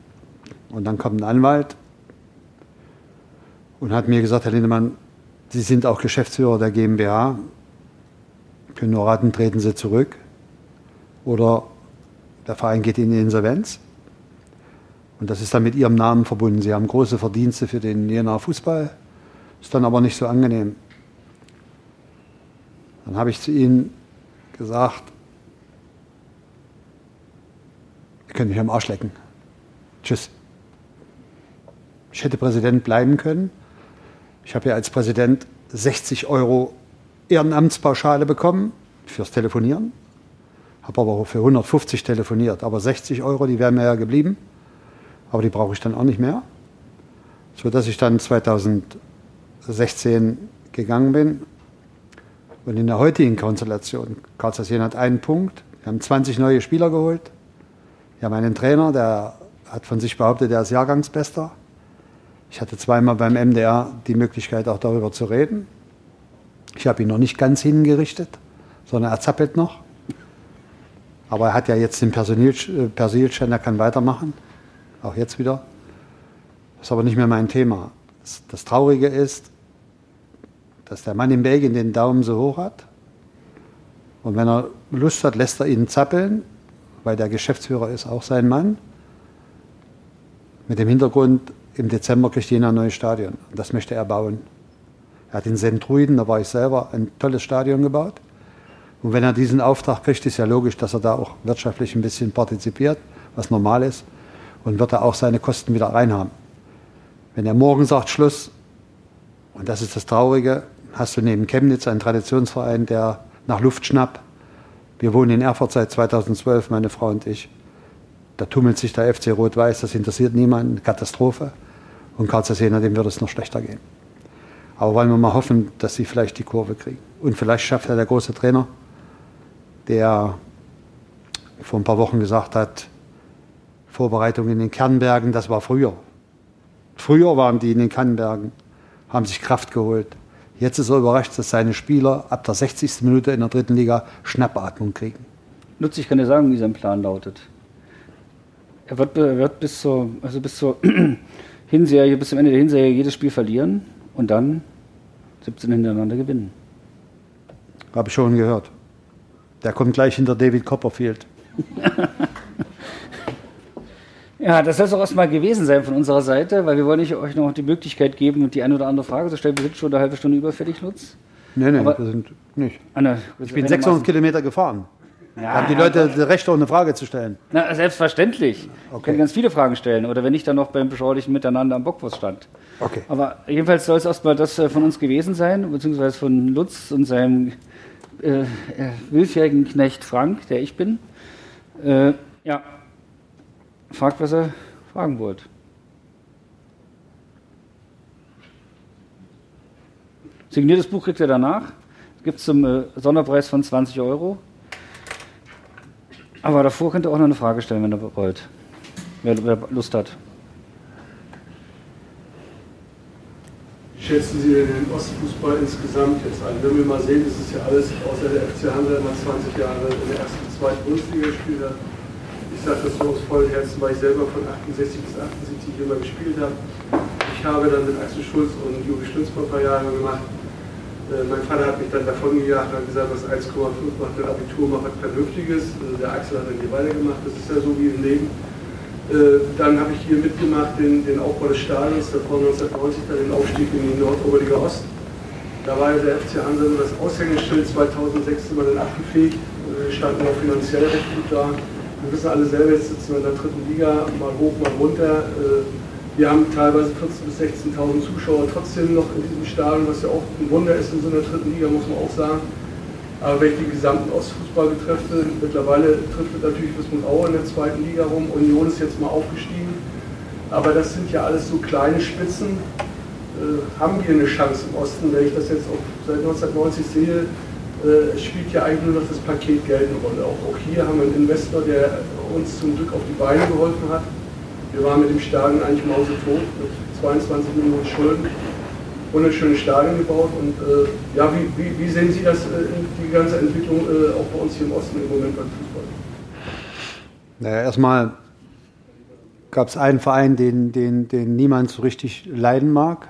Und dann kommt ein Anwalt und hat mir gesagt, Herr Lindemann, Sie sind auch Geschäftsführer der GmbH. Können nur raten, treten Sie zurück. Oder der Verein geht in die Insolvenz. Und das ist dann mit Ihrem Namen verbunden. Sie haben große Verdienste für den Jenaer Fußball. Ist dann aber nicht so angenehm. Dann habe ich zu Ihnen gesagt, ihr könnt mich am Arsch lecken. Tschüss. Ich hätte Präsident bleiben können. Ich habe ja als Präsident 60 Euro Ehrenamtspauschale bekommen fürs Telefonieren. Habe aber für 150 telefoniert. Aber 60 Euro, die wären mir ja geblieben. Aber die brauche ich dann auch nicht mehr. So dass ich dann 2016 gegangen bin. Und in der heutigen Konstellation, Karl hat einen Punkt. Wir haben 20 neue Spieler geholt. Wir haben einen Trainer, der hat von sich behauptet, der ist Jahrgangsbester. Ich hatte zweimal beim MDR die Möglichkeit, auch darüber zu reden. Ich habe ihn noch nicht ganz hingerichtet, sondern er zappelt noch. Aber er hat ja jetzt den Persilschein, er kann weitermachen. Auch jetzt wieder. Das ist aber nicht mehr mein Thema. Das, Traurige ist, dass der Mann in Belgien den Daumen so hoch hat. Und wenn er Lust hat, lässt er ihn zappeln, weil der Geschäftsführer ist auch sein Mann. Mit dem Hintergrund, im Dezember kriegt Jena ein neues Stadion. Und das möchte er bauen. Er hat in Sentruiden, da war ich selber, ein tolles Stadion gebaut. Und wenn er diesen Auftrag kriegt, ist ja logisch, dass er da auch wirtschaftlich ein bisschen partizipiert, was normal ist. Und wird er auch seine Kosten wieder reinhaben. Wenn er morgen sagt Schluss, und das ist das Traurige, hast du neben Chemnitz einen Traditionsverein, der nach Luft schnappt. Wir wohnen in Erfurt seit 2012, meine Frau und ich. Da tummelt sich der FC Rot-Weiß, das interessiert niemanden, Katastrophe. Und Karl Jena, dem wird es noch schlechter gehen. Aber wollen wir mal hoffen, dass sie vielleicht die Kurve kriegen. Und vielleicht schafft er der große Trainer, der vor ein paar Wochen gesagt hat, Vorbereitung in den Kernbergen, das war früher. Früher waren die in den Kernbergen, haben sich Kraft geholt. Jetzt ist er überrascht, dass seine Spieler ab der 60. Minute in der dritten Liga Schnappatmung kriegen. Lutz, ich kann dir sagen, wie sein Plan lautet. Er wird, er wird bis zur, also bis zur Hinserie, bis zum Ende der Hinserie jedes Spiel verlieren und dann 17 hintereinander gewinnen. Habe ich schon gehört. Der kommt gleich hinter David Copperfield. ja, das soll es auch erstmal gewesen sein von unserer Seite, weil wir wollen nicht euch noch die Möglichkeit geben, die eine oder andere Frage zu stellen. Wir sind schon eine halbe Stunde überfällig, Lutz. Nee, nee, wir sind nicht. Anne, ich bin 600 Kilometer gefahren. Ja, haben die Leute das Recht, auch eine Frage zu stellen? Na, selbstverständlich. Okay. Ich kann ganz viele Fragen stellen. Oder wenn nicht, dann noch beim beschaulichen Miteinander am Bockwurststand. Okay. Aber jedenfalls soll es erstmal das äh, von uns gewesen sein, beziehungsweise von Lutz und seinem äh, äh, willfährigen Knecht Frank, der ich bin. Äh, ja, fragt, was ihr fragen wollt. Signiertes Buch kriegt ihr danach. Gibt es zum äh, Sonderpreis von 20 Euro. Aber davor könnt ihr auch noch eine Frage stellen, wenn ihr wollt. Wer, wer Lust hat. schätzen Sie den Ostfußball insgesamt jetzt ein? Wenn wir mal sehen, das ist ja alles, außer der FC Hansa mal 20 Jahre in der ersten, zweiten Bundesliga gespielt hat. Sage das aus vollem Herzen, weil ich selber von 68 bis 78 immer gespielt habe. Ich habe dann mit Axel Schulz und Juri Stütz ein paar Jahre gemacht. Äh, mein Vater hat mich dann davon gejagt und gesagt, was 1,5 macht ein Abitur, macht was Vernünftiges. Also der Axel hat dann hier weitergemacht. Das ist ja so wie im Leben. Äh, dann habe ich hier mitgemacht den, den Aufbau des Stadions, davor 1990 dann den Aufstieg in die Nordoberliga Ost. Da war ja der FC Hansa nur das Aushängeschild, 2006 sind wir dann abgefegt, standen auch finanziell recht gut da. Wir wissen alle selber, jetzt sitzen wir in der dritten Liga, mal hoch, mal runter. Äh, wir haben teilweise 14.000 bis 16.000 Zuschauer trotzdem noch in diesem Stadion, was ja auch ein Wunder ist in so einer dritten Liga, muss man auch sagen. Aber wenn ich den gesamten Ostfußball betreffe, mittlerweile trifft natürlich Wismut Aue in der zweiten Liga rum. Union ist jetzt mal aufgestiegen. Aber das sind ja alles so kleine Spitzen. Äh, haben wir eine Chance im Osten? Wenn ich das jetzt auch seit 1990 sehe, spielt ja eigentlich nur noch das Paket Geld eine Rolle. Auch, auch hier haben wir einen Investor, der uns zum Glück auf die Beine geholfen hat. Wir waren mit dem Stadion eigentlich mausetot mit 22 Millionen Schulden wunderschöne Stadion gebaut. Und äh, ja, wie, wie, wie, sehen Sie das, äh, die ganze Entwicklung äh, auch bei uns hier im Osten im Moment beim Fußball? Naja, erstmal gab es einen Verein, den, den, den niemand so richtig leiden mag.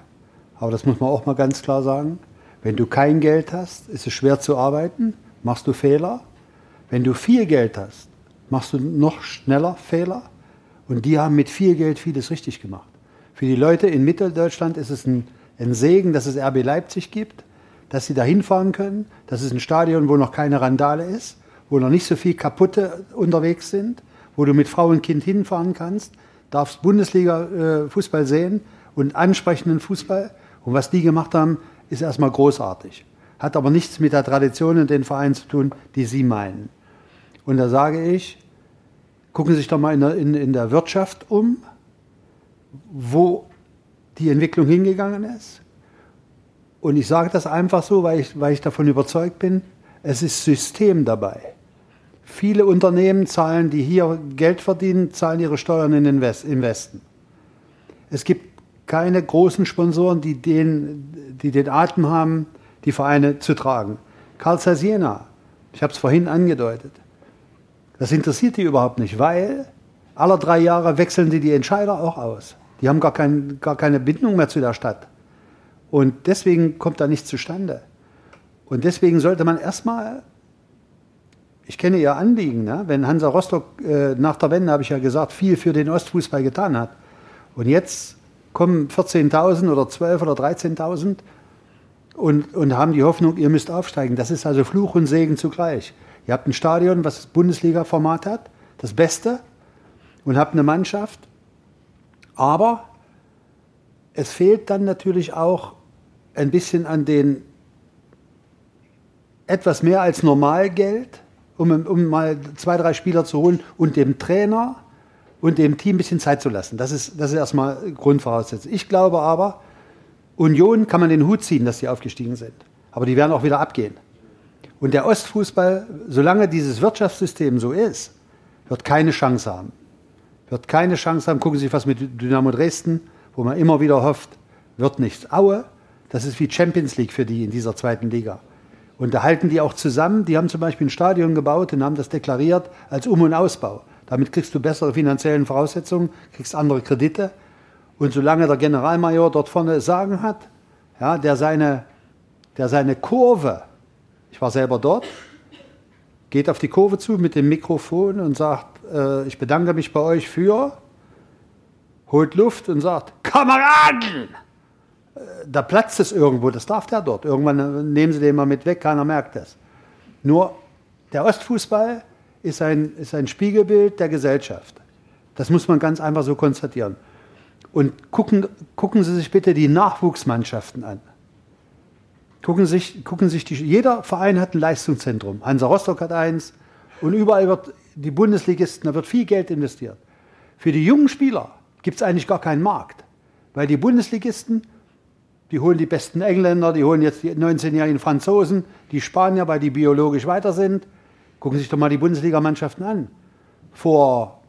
Aber das muss man auch mal ganz klar sagen. Wenn du kein Geld hast, ist es schwer zu arbeiten, machst du Fehler. Wenn du viel Geld hast, machst du noch schneller Fehler. Und die haben mit viel Geld vieles richtig gemacht. Für die Leute in Mitteldeutschland ist es ein ein Segen, dass es RB Leipzig gibt, dass sie da hinfahren können. Das ist ein Stadion, wo noch keine Randale ist, wo noch nicht so viel Kaputte unterwegs sind, wo du mit Frau und Kind hinfahren kannst, darfst Bundesliga-Fußball äh, sehen und ansprechenden Fußball. Und was die gemacht haben, ist erstmal großartig. Hat aber nichts mit der Tradition und den Vereinen zu tun, die sie meinen. Und da sage ich, gucken Sie sich doch mal in der, in, in der Wirtschaft um, wo die Entwicklung hingegangen ist. Und ich sage das einfach so, weil ich, weil ich davon überzeugt bin, es ist System dabei. Viele Unternehmen zahlen, die hier Geld verdienen, zahlen ihre Steuern in den West, im Westen. Es gibt keine großen Sponsoren, die den, die den Atem haben, die Vereine zu tragen. Karl Zeiss Jena, ich habe es vorhin angedeutet, das interessiert die überhaupt nicht, weil alle drei Jahre wechseln die die Entscheider auch aus. Die haben gar, kein, gar keine Bindung mehr zu der Stadt. Und deswegen kommt da nichts zustande. Und deswegen sollte man erstmal, ich kenne Ihr Anliegen, ne? wenn Hansa Rostock äh, nach der Wende, habe ich ja gesagt, viel für den Ostfußball getan hat. Und jetzt kommen 14.000 oder 12.000 oder 13.000 und, und haben die Hoffnung, ihr müsst aufsteigen. Das ist also Fluch und Segen zugleich. Ihr habt ein Stadion, was das Bundesliga-Format hat, das Beste, und habt eine Mannschaft, aber es fehlt dann natürlich auch ein bisschen an den etwas mehr als Normalgeld, um, um mal zwei, drei Spieler zu holen und dem Trainer und dem Team ein bisschen Zeit zu lassen. Das ist, das ist erstmal Grundvoraussetzung. Ich glaube aber, Union kann man den Hut ziehen, dass sie aufgestiegen sind. Aber die werden auch wieder abgehen. Und der Ostfußball, solange dieses Wirtschaftssystem so ist, wird keine Chance haben wird keine Chance haben. Gucken Sie sich was mit Dynamo Dresden, wo man immer wieder hofft, wird nichts. Aue, das ist wie Champions League für die in dieser zweiten Liga. Und da halten die auch zusammen. Die haben zum Beispiel ein Stadion gebaut und haben das deklariert als Um- und Ausbau. Damit kriegst du bessere finanzielle Voraussetzungen, kriegst andere Kredite. Und solange der Generalmajor dort vorne Sagen hat, ja, der, seine, der seine Kurve, ich war selber dort, geht auf die Kurve zu mit dem Mikrofon und sagt, äh, ich bedanke mich bei euch für, holt Luft und sagt, Kameraden! Äh, da platzt es irgendwo, das darf der dort. Irgendwann nehmen sie den mal mit weg, keiner merkt es. Nur der Ostfußball ist ein, ist ein Spiegelbild der Gesellschaft. Das muss man ganz einfach so konstatieren. Und gucken, gucken Sie sich bitte die Nachwuchsmannschaften an. Gucken sich, gucken sich die, jeder Verein hat ein Leistungszentrum. Hansa Rostock hat eins. Und überall wird die Bundesligisten, da wird viel Geld investiert. Für die jungen Spieler gibt es eigentlich gar keinen Markt. Weil die Bundesligisten, die holen die besten Engländer, die holen jetzt die 19-jährigen Franzosen, die Spanier, weil die biologisch weiter sind. Gucken Sie sich doch mal die Bundesligamannschaften an. Vor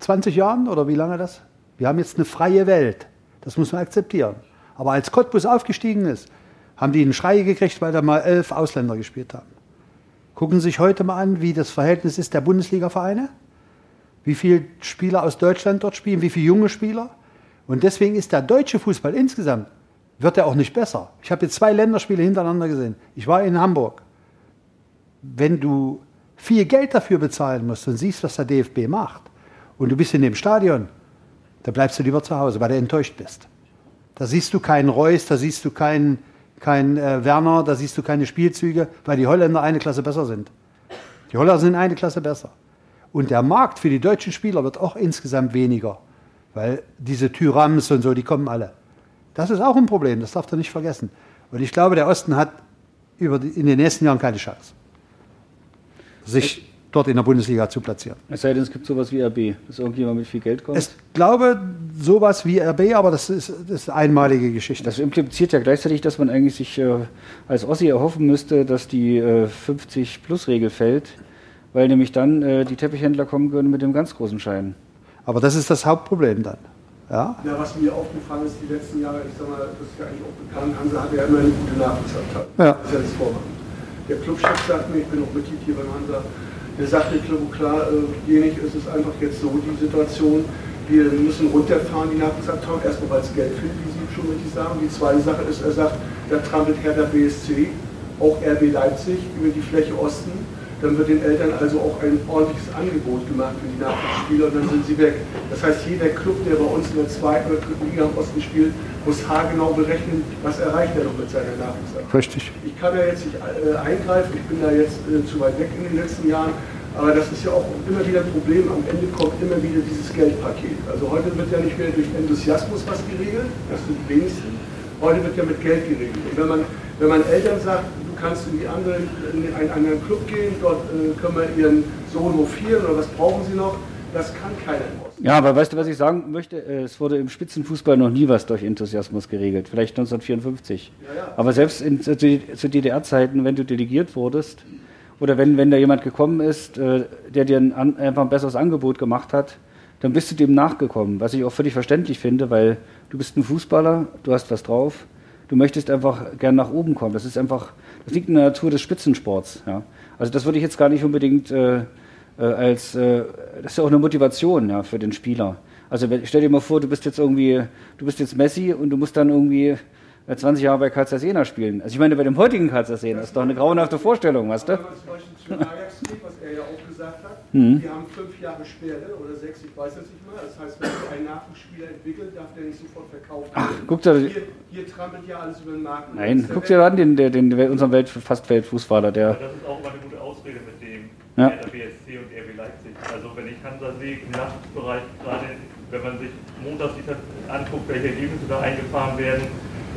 20 Jahren oder wie lange das? Wir haben jetzt eine freie Welt. Das muss man akzeptieren. Aber als Cottbus aufgestiegen ist, haben die einen Schrei gekriegt, weil da mal elf Ausländer gespielt haben. Gucken Sie sich heute mal an, wie das Verhältnis ist der Bundesliga-Vereine. Wie viele Spieler aus Deutschland dort spielen, wie viele junge Spieler. Und deswegen ist der deutsche Fußball insgesamt, wird er auch nicht besser. Ich habe jetzt zwei Länderspiele hintereinander gesehen. Ich war in Hamburg. Wenn du viel Geld dafür bezahlen musst und siehst, was der DFB macht, und du bist in dem Stadion, da bleibst du lieber zu Hause, weil du enttäuscht bist. Da siehst du keinen Reus, da siehst du keinen kein, äh, Werner, da siehst du keine Spielzüge, weil die Holländer eine Klasse besser sind. Die Holländer sind eine Klasse besser. Und der Markt für die deutschen Spieler wird auch insgesamt weniger, weil diese Tyrams und so, die kommen alle. Das ist auch ein Problem, das darf du nicht vergessen. Und ich glaube, der Osten hat über die, in den nächsten Jahren keine Chance, sich dort in der Bundesliga zu platzieren. Es sei denn, es gibt sowas wie RB, dass irgendjemand mit viel Geld kommt. Ich glaube, sowas wie RB, aber das ist, das ist eine einmalige Geschichte. Das impliziert ja gleichzeitig, dass man eigentlich sich äh, als Ossi erhoffen müsste, dass die äh, 50-Plus-Regel fällt, weil nämlich dann äh, die Teppichhändler kommen würden mit dem ganz großen Schein. Aber das ist das Hauptproblem dann. Ja? ja, was mir aufgefallen ist, die letzten Jahre, ich sag mal, das ist ja eigentlich auch bekannt, Hansa hat ja immer eine gute Nachwuchsabteilung. Ja. Das ist ja das Vormachen. Der Clubchef sagt mir, ich bin auch Mitglied hier beim Hansa, der sagt mir klipp und klar, äh, ist es einfach jetzt so die Situation, wir müssen runterfahren, die Nachwuchsabteilung, erstmal weil es Geld fehlt, wie Sie schon richtig sagen. Die zweite Sache ist, er sagt, da trampelt Hertha BSC, auch RB Leipzig über die Fläche Osten dann wird den Eltern also auch ein ordentliches Angebot gemacht für die Nachwuchsspieler und dann sind sie weg. Das heißt, jeder Club, der bei uns in der zweiten oder dritten Liga im Osten spielt, muss haargenau berechnen, was erreicht er noch mit seiner Nachwuchsarbeit. Richtig. Ich kann ja jetzt nicht äh, eingreifen, ich bin da jetzt äh, zu weit weg in den letzten Jahren, aber das ist ja auch immer wieder ein Problem. Am Ende kommt immer wieder dieses Geldpaket. Also heute wird ja nicht mehr durch Enthusiasmus was geregelt, das sind die wenigsten. Heute wird ja mit Geld geregelt. Und wenn man, wenn man Eltern sagt, kannst in, die andere, in einen anderen Club gehen, dort äh, können wir ihren Sohn hofieren oder was brauchen sie noch. Das kann keiner im Osten. Ja, aber weißt du, was ich sagen möchte? Es wurde im Spitzenfußball noch nie was durch Enthusiasmus geregelt. Vielleicht 1954. Ja, ja. Aber selbst in, zu, zu DDR-Zeiten, wenn du delegiert wurdest, oder wenn, wenn da jemand gekommen ist, äh, der dir ein, einfach ein besseres Angebot gemacht hat, dann bist du dem nachgekommen. Was ich auch völlig verständlich finde, weil du bist ein Fußballer, du hast was drauf, du möchtest einfach gern nach oben kommen. Das ist einfach, das liegt in der Natur des Spitzensports. Ja. Also das würde ich jetzt gar nicht unbedingt äh, äh, als, äh, das ist ja auch eine Motivation ja, für den Spieler. Also stell dir mal vor, du bist jetzt irgendwie, du bist jetzt Messi und du musst dann irgendwie 20 Jahre bei Karlsruhe Jena spielen. Also ich meine, bei dem heutigen Karlsruhe Jena ist doch eine grauenhafte Vorstellung, weißt du? Aber zum Ajax was er ja auch gesagt hat, mhm. die haben fünf Jahre Sperre oder sechs, ich weiß es nicht mehr. Das heißt, wenn sich ein Nachwuchsspieler entwickelt, darf der nicht sofort verkauft werden. Ach, guck dir, hier, hier trampelt ja alles über den Markt. Nein, guck dir an den, den, den, unseren Welt, fast Weltfußballer. Der das ist auch immer eine gute Ausrede mit dem ja. BSC und RB Leipzig. Also wenn ich Hansa sehe im Nachwuchsbereich, gerade wenn man sich montags anguckt, welche Ergebnisse da eingefahren werden,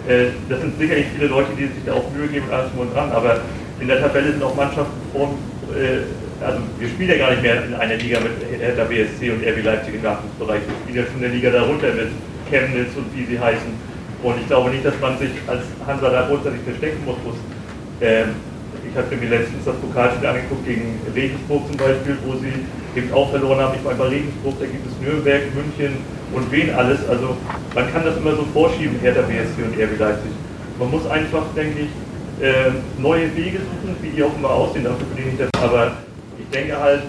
äh, das sind sicherlich viele Leute, die sich da auch Mühe geben und alles drum und dran, aber in der Tabelle sind auch Mannschaften vor, äh, also wir spielen ja gar nicht mehr in einer Liga mit Hertha BSC und RB Leipzig im Nachwuchsbereich, wir spielen ja schon in der Liga darunter mit Chemnitz und wie sie heißen. Und ich glaube nicht, dass man sich als Hansa da grundsätzlich verstecken muss. Ähm, ich habe mir letztens das Pokalspiel angeguckt gegen Regensburg zum Beispiel, wo sie eben auch verloren haben. Ich war bei Regensburg, da gibt es Nürnberg, München und wen alles. Also man kann das immer so vorschieben, Hertha BSC und RB Leipzig. Man muss einfach, denke ich, äh, neue Wege suchen, wie die auch immer aussehen, dafür bin ich das. Aber denke halt,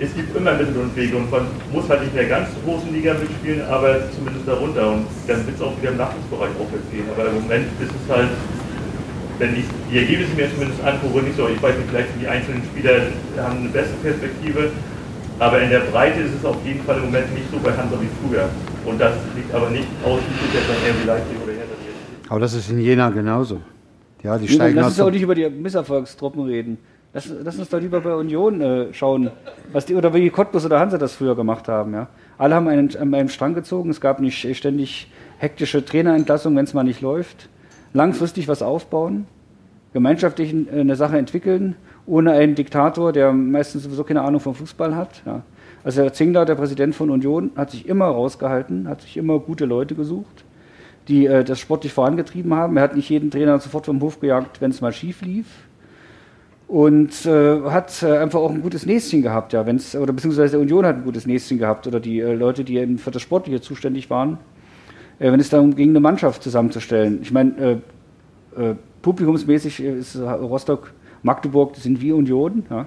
es gibt immer Mittel und Wege und man muss halt nicht in der ganz großen Liga mitspielen, aber zumindest darunter und dann wird es auch wieder im Nachwuchsbereich aufwärts gehen. Aber im Moment ist es halt, wenn ich die Ergebnisse mir zumindest angucke, nicht so, ich weiß nicht, vielleicht sind die einzelnen Spieler haben eine bessere Perspektive, aber in der Breite ist es auf jeden Fall im Moment nicht so bei Hansa wie früher. Und das liegt aber nicht ausschließlich jetzt an RB Leipzig oder Hertha. Aber das ist in Jena genauso. Ja, die steigen Lass uns auch nicht über die Misserfolgstruppen reden. Lass, lass, uns doch lieber bei Union äh, schauen, was die, oder wie Cottbus oder Hansa das früher gemacht haben. Ja? Alle haben einen, an einem Strang gezogen, es gab nicht ständig hektische Trainerentlassungen, wenn es mal nicht läuft. Langfristig was aufbauen, gemeinschaftlich äh, eine Sache entwickeln, ohne einen Diktator, der meistens sowieso keine Ahnung vom Fußball hat. Ja? Also Herr Zingler, der Präsident von Union, hat sich immer rausgehalten, hat sich immer gute Leute gesucht, die äh, das sportlich vorangetrieben haben. Er hat nicht jeden Trainer sofort vom Hof gejagt, wenn es mal schief lief und äh, hat äh, einfach auch ein gutes Näschen gehabt, ja, wenn's, oder beziehungsweise der Union hat ein gutes Näschen gehabt oder die äh, Leute, die eben für das Sportliche zuständig waren, äh, wenn es darum ging, eine Mannschaft zusammenzustellen. Ich meine, äh, äh, publikumsmäßig ist Rostock, Magdeburg sind wie Union, ja.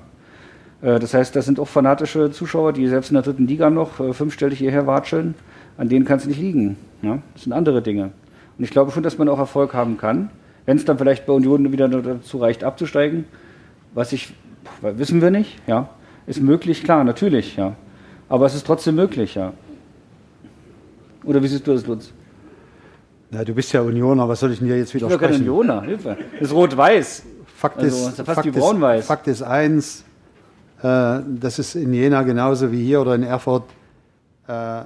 Das heißt, das sind auch fanatische Zuschauer, die selbst in der dritten Liga noch fünfstellig hierher watscheln. An denen kann es nicht liegen. Ja? Das sind andere Dinge. Und ich glaube schon, dass man auch Erfolg haben kann. Wenn es dann vielleicht bei Union wieder dazu reicht, abzusteigen, was ich, wissen wir nicht, ja. Ist möglich, klar, natürlich, ja. Aber es ist trotzdem möglich, ja. Oder wie siehst du das, Lutz? Na, du bist ja Unioner, was soll ich denn dir jetzt widersprechen? Ich bin kein Unioner, Hilfe. Das ist rot-weiß. Fakt, also, ist, Fakt, braun-weiß. Fakt ist eins, äh, das ist in Jena genauso wie hier oder in Erfurt. Äh,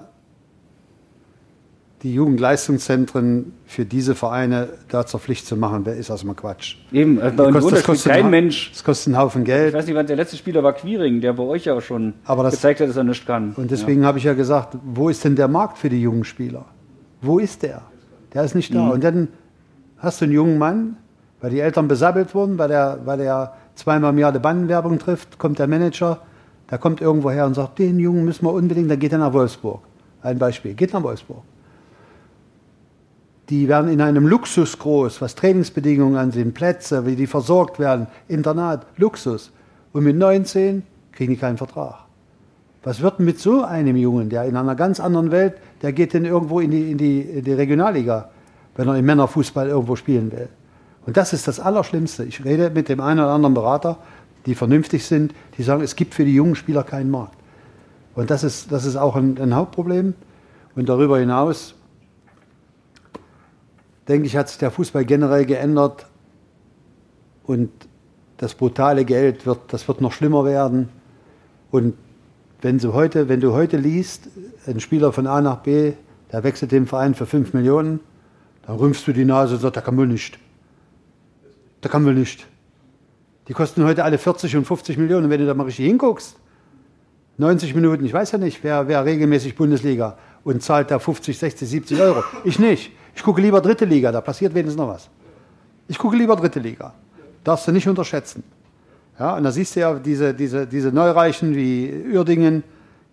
die Jugendleistungszentren für diese Vereine da zur Pflicht zu machen, wer ist erstmal Quatsch. Eben, also bei kostet, das kostet kein Mensch. Das kostet einen Haufen Geld. Ich weiß nicht, wann der letzte Spieler war Quiring, der bei euch ja auch schon das, gezeigt hat, dass er nichts kann. Und deswegen ja. habe ich ja gesagt, wo ist denn der Markt für die jungen Spieler? Wo ist der? Der ist nicht da. Mhm. Und dann hast du einen jungen Mann, weil die Eltern besabbelt wurden, weil er weil er zweimal im Jahr eine Bandenwerbung trifft, kommt der Manager, der kommt irgendwo her und sagt, den Jungen müssen wir unbedingt, dann geht er nach Wolfsburg. Ein Beispiel, geht nach Wolfsburg die werden in einem Luxus groß, was Trainingsbedingungen ansehen, Plätze, wie die versorgt werden, Internat, Luxus. Und mit 19 kriegen die keinen Vertrag. Was wird mit so einem Jungen, der in einer ganz anderen Welt, der geht denn irgendwo in die, in die, in die Regionalliga, wenn er im Männerfußball irgendwo spielen will. Und das ist das Allerschlimmste. Ich rede mit dem einen oder anderen Berater, die vernünftig sind, die sagen, es gibt für die jungen Spieler keinen Markt. Und das ist, das ist auch ein, ein Hauptproblem. Und darüber hinaus denke ich, hat sich der Fußball generell geändert und das brutale Geld wird, das wird noch schlimmer werden. Und wenn du heute, wenn du heute liest, ein Spieler von A nach B, der wechselt den Verein für 5 Millionen, dann rümpfst du die Nase und sagst, da kann wohl nicht. Da kann wohl nicht. Die kosten heute alle 40 und 50 Millionen. Und wenn du da mal richtig hinguckst, 90 Minuten, ich weiß ja nicht, wer, wer regelmäßig Bundesliga und zahlt da 50, 60, 70 Euro. Ich nicht. Ich gucke lieber dritte Liga, da passiert wenigstens noch was. Ich gucke lieber dritte Liga. Darfst du nicht unterschätzen. Ja, und da siehst du ja diese, diese, diese Neureichen wie Uerdingen,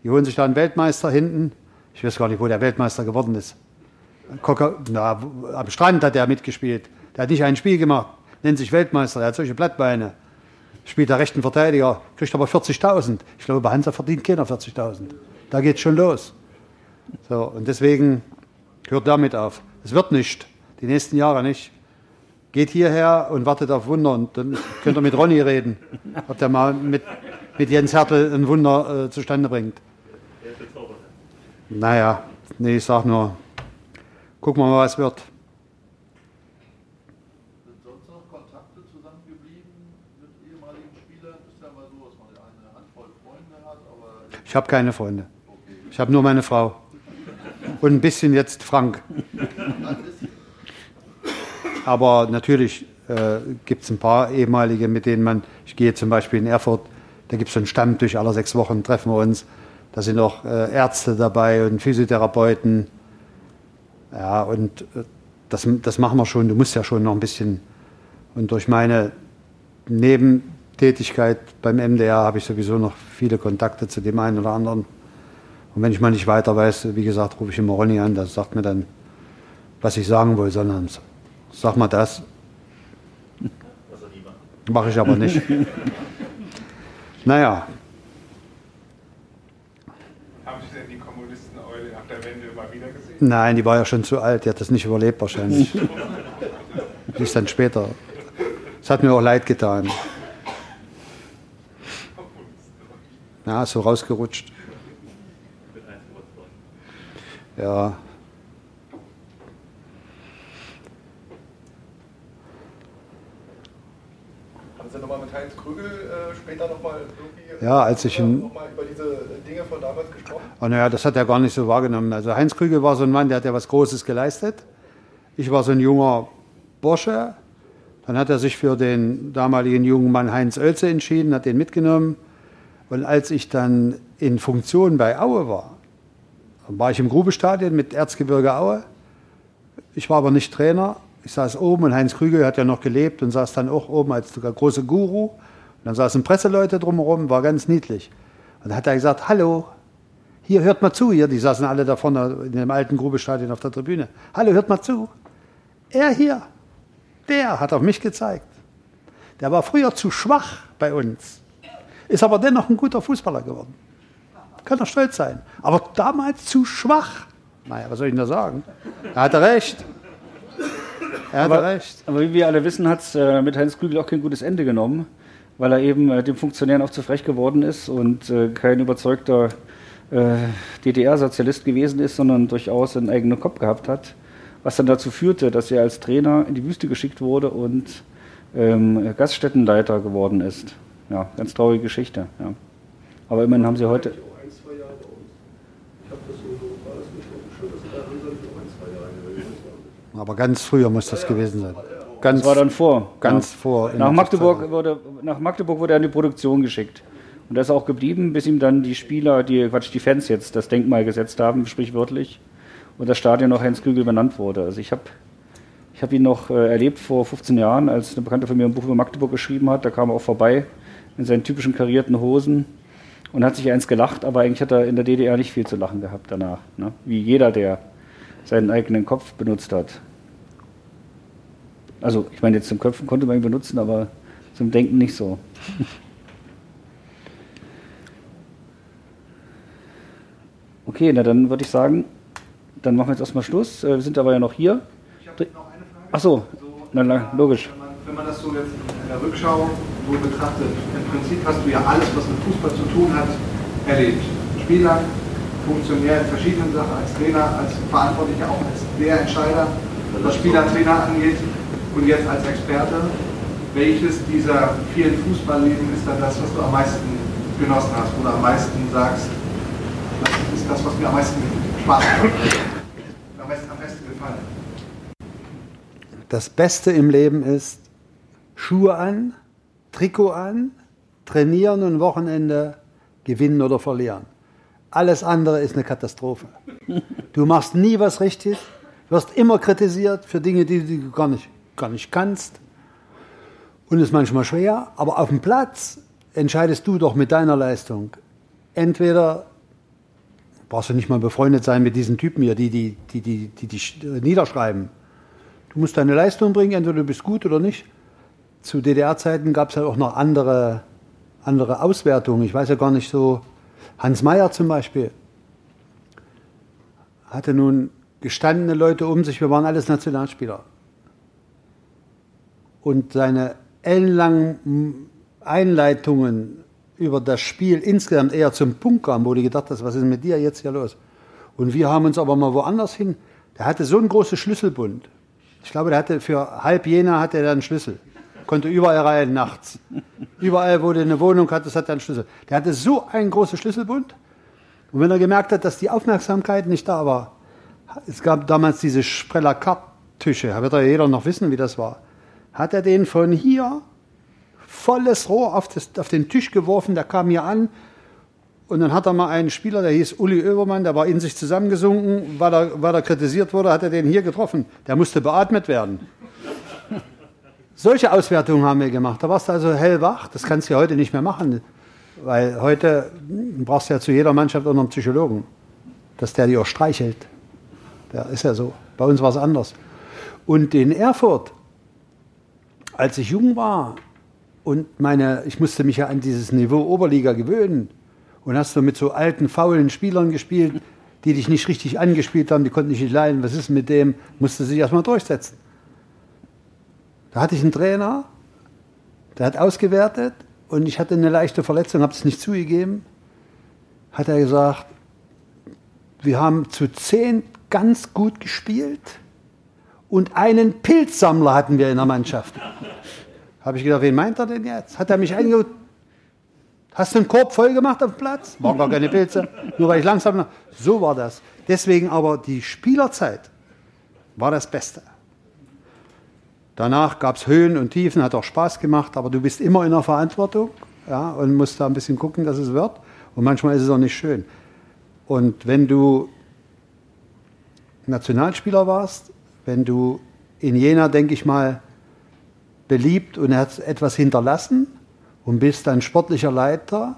die holen sich da einen Weltmeister hinten. Ich weiß gar nicht, wo der Weltmeister geworden ist. Kocker, na, am Strand hat er mitgespielt. Der hat nicht ein Spiel gemacht, nennt sich Weltmeister, er hat solche Blattbeine. Spielt der rechten Verteidiger, kriegt aber 40.000. Ich glaube, bei Hansa verdient keiner 40.000. Da geht's schon los. So, und deswegen hört damit auf. Es wird nicht. Die nächsten Jahre nicht. Geht hierher und wartet auf Wunder und dann könnt ihr mit Ronny reden, ob der mal mit, mit Jens Hertel ein Wunder äh, zustande bringt. Naja, nee, ich sag nur, gucken wir mal, was wird. Sind sonst noch Kontakte zusammengeblieben mit ehemaligen Spielern? Ist ja mal so, dass man eine Handvoll Freunde hat, aber. Ich habe keine Freunde. Ich habe nur meine Frau und ein bisschen jetzt Frank. Aber natürlich äh, gibt es ein paar ehemalige, mit denen man, ich gehe zum Beispiel in Erfurt, da gibt es einen Stammtisch, alle sechs Wochen treffen wir uns. Da sind auch äh, Ärzte dabei und Physiotherapeuten. Ja, und äh, das, das machen wir schon. Du musst ja schon noch ein bisschen. Und durch meine Nebentätigkeit beim MDR habe ich sowieso noch viele Kontakte zu dem einen oder anderen. Und wenn ich mal nicht weiter weiß, wie gesagt, rufe ich immer Ronny an, der sagt mir dann, was ich sagen will, sondern sag mal das. Mache ich aber nicht. naja. Haben Sie denn die Kommunisten-Eule nach der Wende immer wieder gesehen? Nein, die war ja schon zu alt, die hat das nicht überlebt wahrscheinlich. die ist dann später. Es hat mir auch leid getan. Ja, so rausgerutscht. Ja. Haben Sie nochmal mit Heinz Krügel äh, später nochmal irgendwie Ja, als ich in- noch mal über diese Dinge von damals gesprochen? Oh, naja, das hat er gar nicht so wahrgenommen. Also Heinz Krügel war so ein Mann, der hat ja was Großes geleistet. Ich war so ein junger Bursche. Dann hat er sich für den damaligen jungen Mann Heinz Oelze entschieden, hat den mitgenommen. Und als ich dann in Funktion bei Aue war, war ich im Grubestadion mit Erzgebirge Aue. Ich war aber nicht Trainer. Ich saß oben und Heinz Krügel hat ja noch gelebt und saß dann auch oben als der große Guru. Und dann saßen Presseleute drumherum, war ganz niedlich. Und dann hat er gesagt, hallo, hier, hört mal zu, hier, die saßen alle da vorne in dem alten Grubestadion auf der Tribüne. Hallo, hört mal zu. Er hier, der hat auf mich gezeigt. Der war früher zu schwach bei uns, ist aber dennoch ein guter Fußballer geworden. Kann er stolz sein. Aber damals zu schwach. Naja, was soll ich denn da sagen? Er hatte recht. Er hatte Aber, recht. aber wie wir alle wissen, hat es äh, mit Heinz Krügel auch kein gutes Ende genommen, weil er eben äh, dem Funktionären auch zu frech geworden ist und äh, kein überzeugter äh, DDR-Sozialist gewesen ist, sondern durchaus einen eigenen Kopf gehabt hat, was dann dazu führte, dass er als Trainer in die Wüste geschickt wurde und ähm, Gaststättenleiter geworden ist. Ja, ganz traurige Geschichte. Ja. Aber immerhin haben sie heute. Auch ein, zwei Jahre bei uns. Ich habe das so, war das nicht auf dem Schirm, dass er da Hansa nicht auch ein, zwei Jahre gewesen ist. Aber ganz früher muss das gewesen sein. Ganz, Das war dann vor. ganz ja. vor. Nach Magdeburg, wurde, nach Magdeburg wurde er in die Produktion geschickt. Und da ist er auch geblieben, bis ihm dann die Spieler, die, Quatsch, die Fans jetzt das Denkmal gesetzt haben, sprichwörtlich. Und das Stadion noch Heinz Kügel benannt wurde. Also ich habe ich hab ihn noch äh, erlebt vor 15 Jahren, als eine Bekannte von mir ein Buch über Magdeburg geschrieben hat. Da kam er auch vorbei in seinen typischen karierten Hosen und hat sich eins gelacht, aber eigentlich hat er in der DDR nicht viel zu lachen gehabt danach. Ne? Wie jeder, der seinen eigenen Kopf benutzt hat. Also, ich meine, jetzt zum Köpfen konnte man ihn benutzen, aber zum Denken nicht so. Okay, na dann würde ich sagen, dann machen wir jetzt erstmal Schluss. Äh, Wir sind aber ja noch hier. Ich habe noch eine Frage. Ach so, na, na, logisch. Wenn man, wenn man das so jetzt in der Rückschau so betrachtet, im Prinzip hast du ja alles, was mit Fußball zu tun hat, erlebt. Spieler, Funktionär in verschiedenen Sachen, als Trainer, als Verantwortlicher, auch als der Entscheider, was Spieler, Trainer angeht und jetzt als Experte. Welches dieser vielen Fußballleben ist dann das, was du am meisten genossen hast oder am meisten sagst, das ist das, was mir am meisten Spaß am besten, am besten gefallen? Das Beste im Leben ist Schuhe an, Trikot an, trainieren und Wochenende gewinnen oder verlieren. Alles andere ist eine Katastrophe. Du machst nie was richtig, wirst immer kritisiert für Dinge, die du gar nicht, gar nicht kannst. Und ist manchmal schwer, aber auf dem Platz entscheidest du doch mit deiner Leistung. Entweder brauchst du nicht mal befreundet sein mit diesen Typen hier, die die, die, die, die, die niederschreiben. Du musst deine Leistung bringen, entweder du bist gut oder nicht. Zu DDR-Zeiten gab es halt auch noch andere, andere Auswertungen. Ich weiß ja gar nicht so. Hans Meyer zum Beispiel hatte nun gestandene Leute um sich, wir waren alles Nationalspieler. Und seine ellenlangen Einleitungen über das Spiel insgesamt eher zum Punkt kamen, wo du gedacht hast, was ist mit dir jetzt hier los? Und wir haben uns aber mal woanders hin. Der hatte so einen großen Schlüsselbund. Ich glaube, der hatte für halb Jena hatte er einen Schlüssel. Konnte überall rein nachts. Überall, wo du eine Wohnung hattest, hat er einen Schlüssel. Der hatte so einen großen Schlüsselbund. Und wenn er gemerkt hat, dass die Aufmerksamkeit nicht da war, es gab damals diese Spreller Karttische, wird ja jeder noch wissen, wie das war, hat er den von hier volles Rohr auf, das, auf den Tisch geworfen, der kam hier an und dann hat er mal einen Spieler, der hieß Uli Oebermann, der war in sich zusammengesunken, weil er, weil er kritisiert wurde, hat er den hier getroffen. Der musste beatmet werden. Solche Auswertungen haben wir gemacht. Da warst du also hellwach. Das kannst du ja heute nicht mehr machen. Weil heute brauchst du ja zu jeder Mannschaft auch noch einen Psychologen. Dass der die auch streichelt. Der ist ja so. Bei uns war es anders. Und in Erfurt, als ich jung war Und meine, ich musste mich ja an dieses Niveau Oberliga gewöhnen. Und hast du mit so alten, faulen Spielern gespielt, die dich nicht richtig angespielt haben, die konnten dich nicht leiden. Was ist mit dem? Musste sich erstmal durchsetzen. Da hatte ich einen Trainer, der hat ausgewertet und ich hatte eine leichte Verletzung, habe es nicht zugegeben. Hat er gesagt, wir haben zu zehn ganz gut gespielt und einen Pilzsammler hatten wir in der Mannschaft. Habe ich gedacht, wen meint er denn jetzt? Hat er mich eingeholt? Hast du einen Korb voll gemacht auf dem Platz? War gar keine Pilze. Nur weil ich langsam. So war das. Deswegen aber die Spielerzeit war das Beste. Danach gab es Höhen und Tiefen, hat auch Spaß gemacht, aber du bist immer in der Verantwortung ja, und musst da ein bisschen gucken, dass es wird. Und manchmal ist es auch nicht schön. Und wenn du Nationalspieler warst, wenn du in Jena, denke ich mal, beliebt und hat etwas hinterlassen und bist dann sportlicher Leiter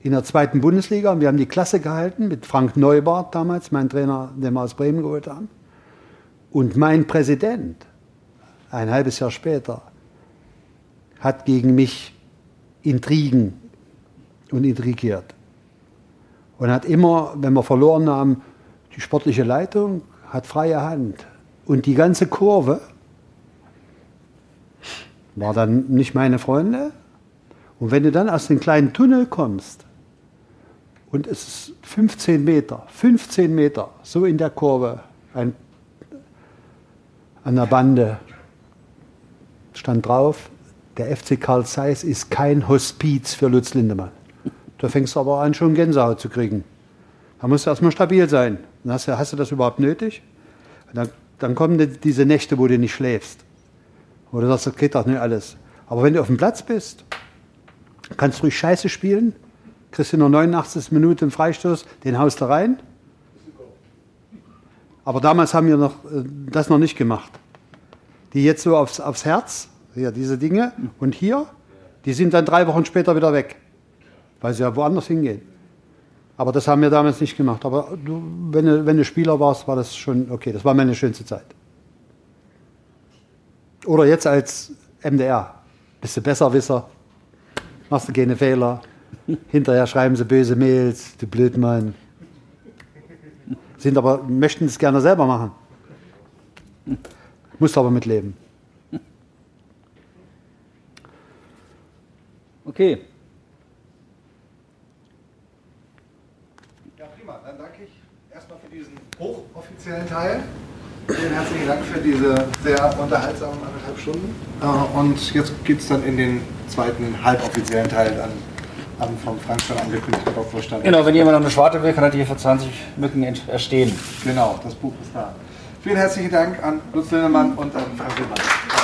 in der zweiten Bundesliga. Und wir haben die Klasse gehalten mit Frank Neubart damals, mein Trainer, den wir aus Bremen geholt haben. Und mein Präsident, ein halbes Jahr später, hat gegen mich Intrigen und intrigiert. Und hat immer, wenn wir verloren haben, die sportliche Leitung hat freie Hand. Und die ganze Kurve war dann nicht meine Freunde. Und wenn du dann aus dem kleinen Tunnel kommst und es ist 15 Meter, 15 Meter, so in der Kurve, ein, an der Bande stand drauf, der FC Karl Zeiss ist kein Hospiz für Lutz Lindemann. Da fängst du aber an, schon Gänsehaut zu kriegen. Da musst du erstmal stabil sein. Dann hast du, hast du das überhaupt nötig? Dann, dann kommen diese Nächte, wo du nicht schläfst. Wo du sagst, das geht doch nicht alles. Aber wenn du auf dem Platz bist, kannst du ruhig Scheiße spielen, kriegst du der 89. Minute einen Freistoß, den haust du rein. Aber damals haben wir noch, äh, das noch nicht gemacht. Die jetzt so aufs, aufs Herz, ja, diese Dinge, und hier, die sind dann drei Wochen später wieder weg, weil sie ja woanders hingehen. Aber das haben wir damals nicht gemacht. Aber du, wenn, du, wenn du Spieler warst, war das schon okay. Das war meine schönste Zeit. Oder jetzt als MDR. Bist du Besserwisser, machst du keine Fehler. Hinterher schreiben sie böse Mails, du Blödmann. Sind aber, möchten es gerne selber machen. Musst aber mitleben. Okay. Offiziellen Teil. Vielen herzlichen Dank für diese sehr unterhaltsamen anderthalb Stunden. Äh, und jetzt geht es dann in den zweiten halboffiziellen Teil dann am vom Frank schon angekündigten Vorstand. Genau, wenn jemand noch eine Schwarte will, kann er die für 20 Mücken erstehen. Genau, das Buch ist da. Vielen herzlichen Dank an Lutz Lindemann und an Frank Willmann.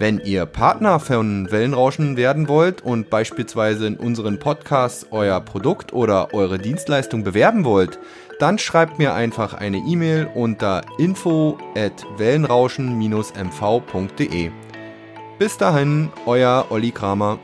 Wenn ihr Partner von Wellenrauschen werden wollt und beispielsweise in unseren Podcasts euer Produkt oder eure Dienstleistung bewerben wollt, dann schreibt mir einfach eine E-Mail unter info at wellenrauschen-mv.de. Bis dahin, euer Olli Kramer.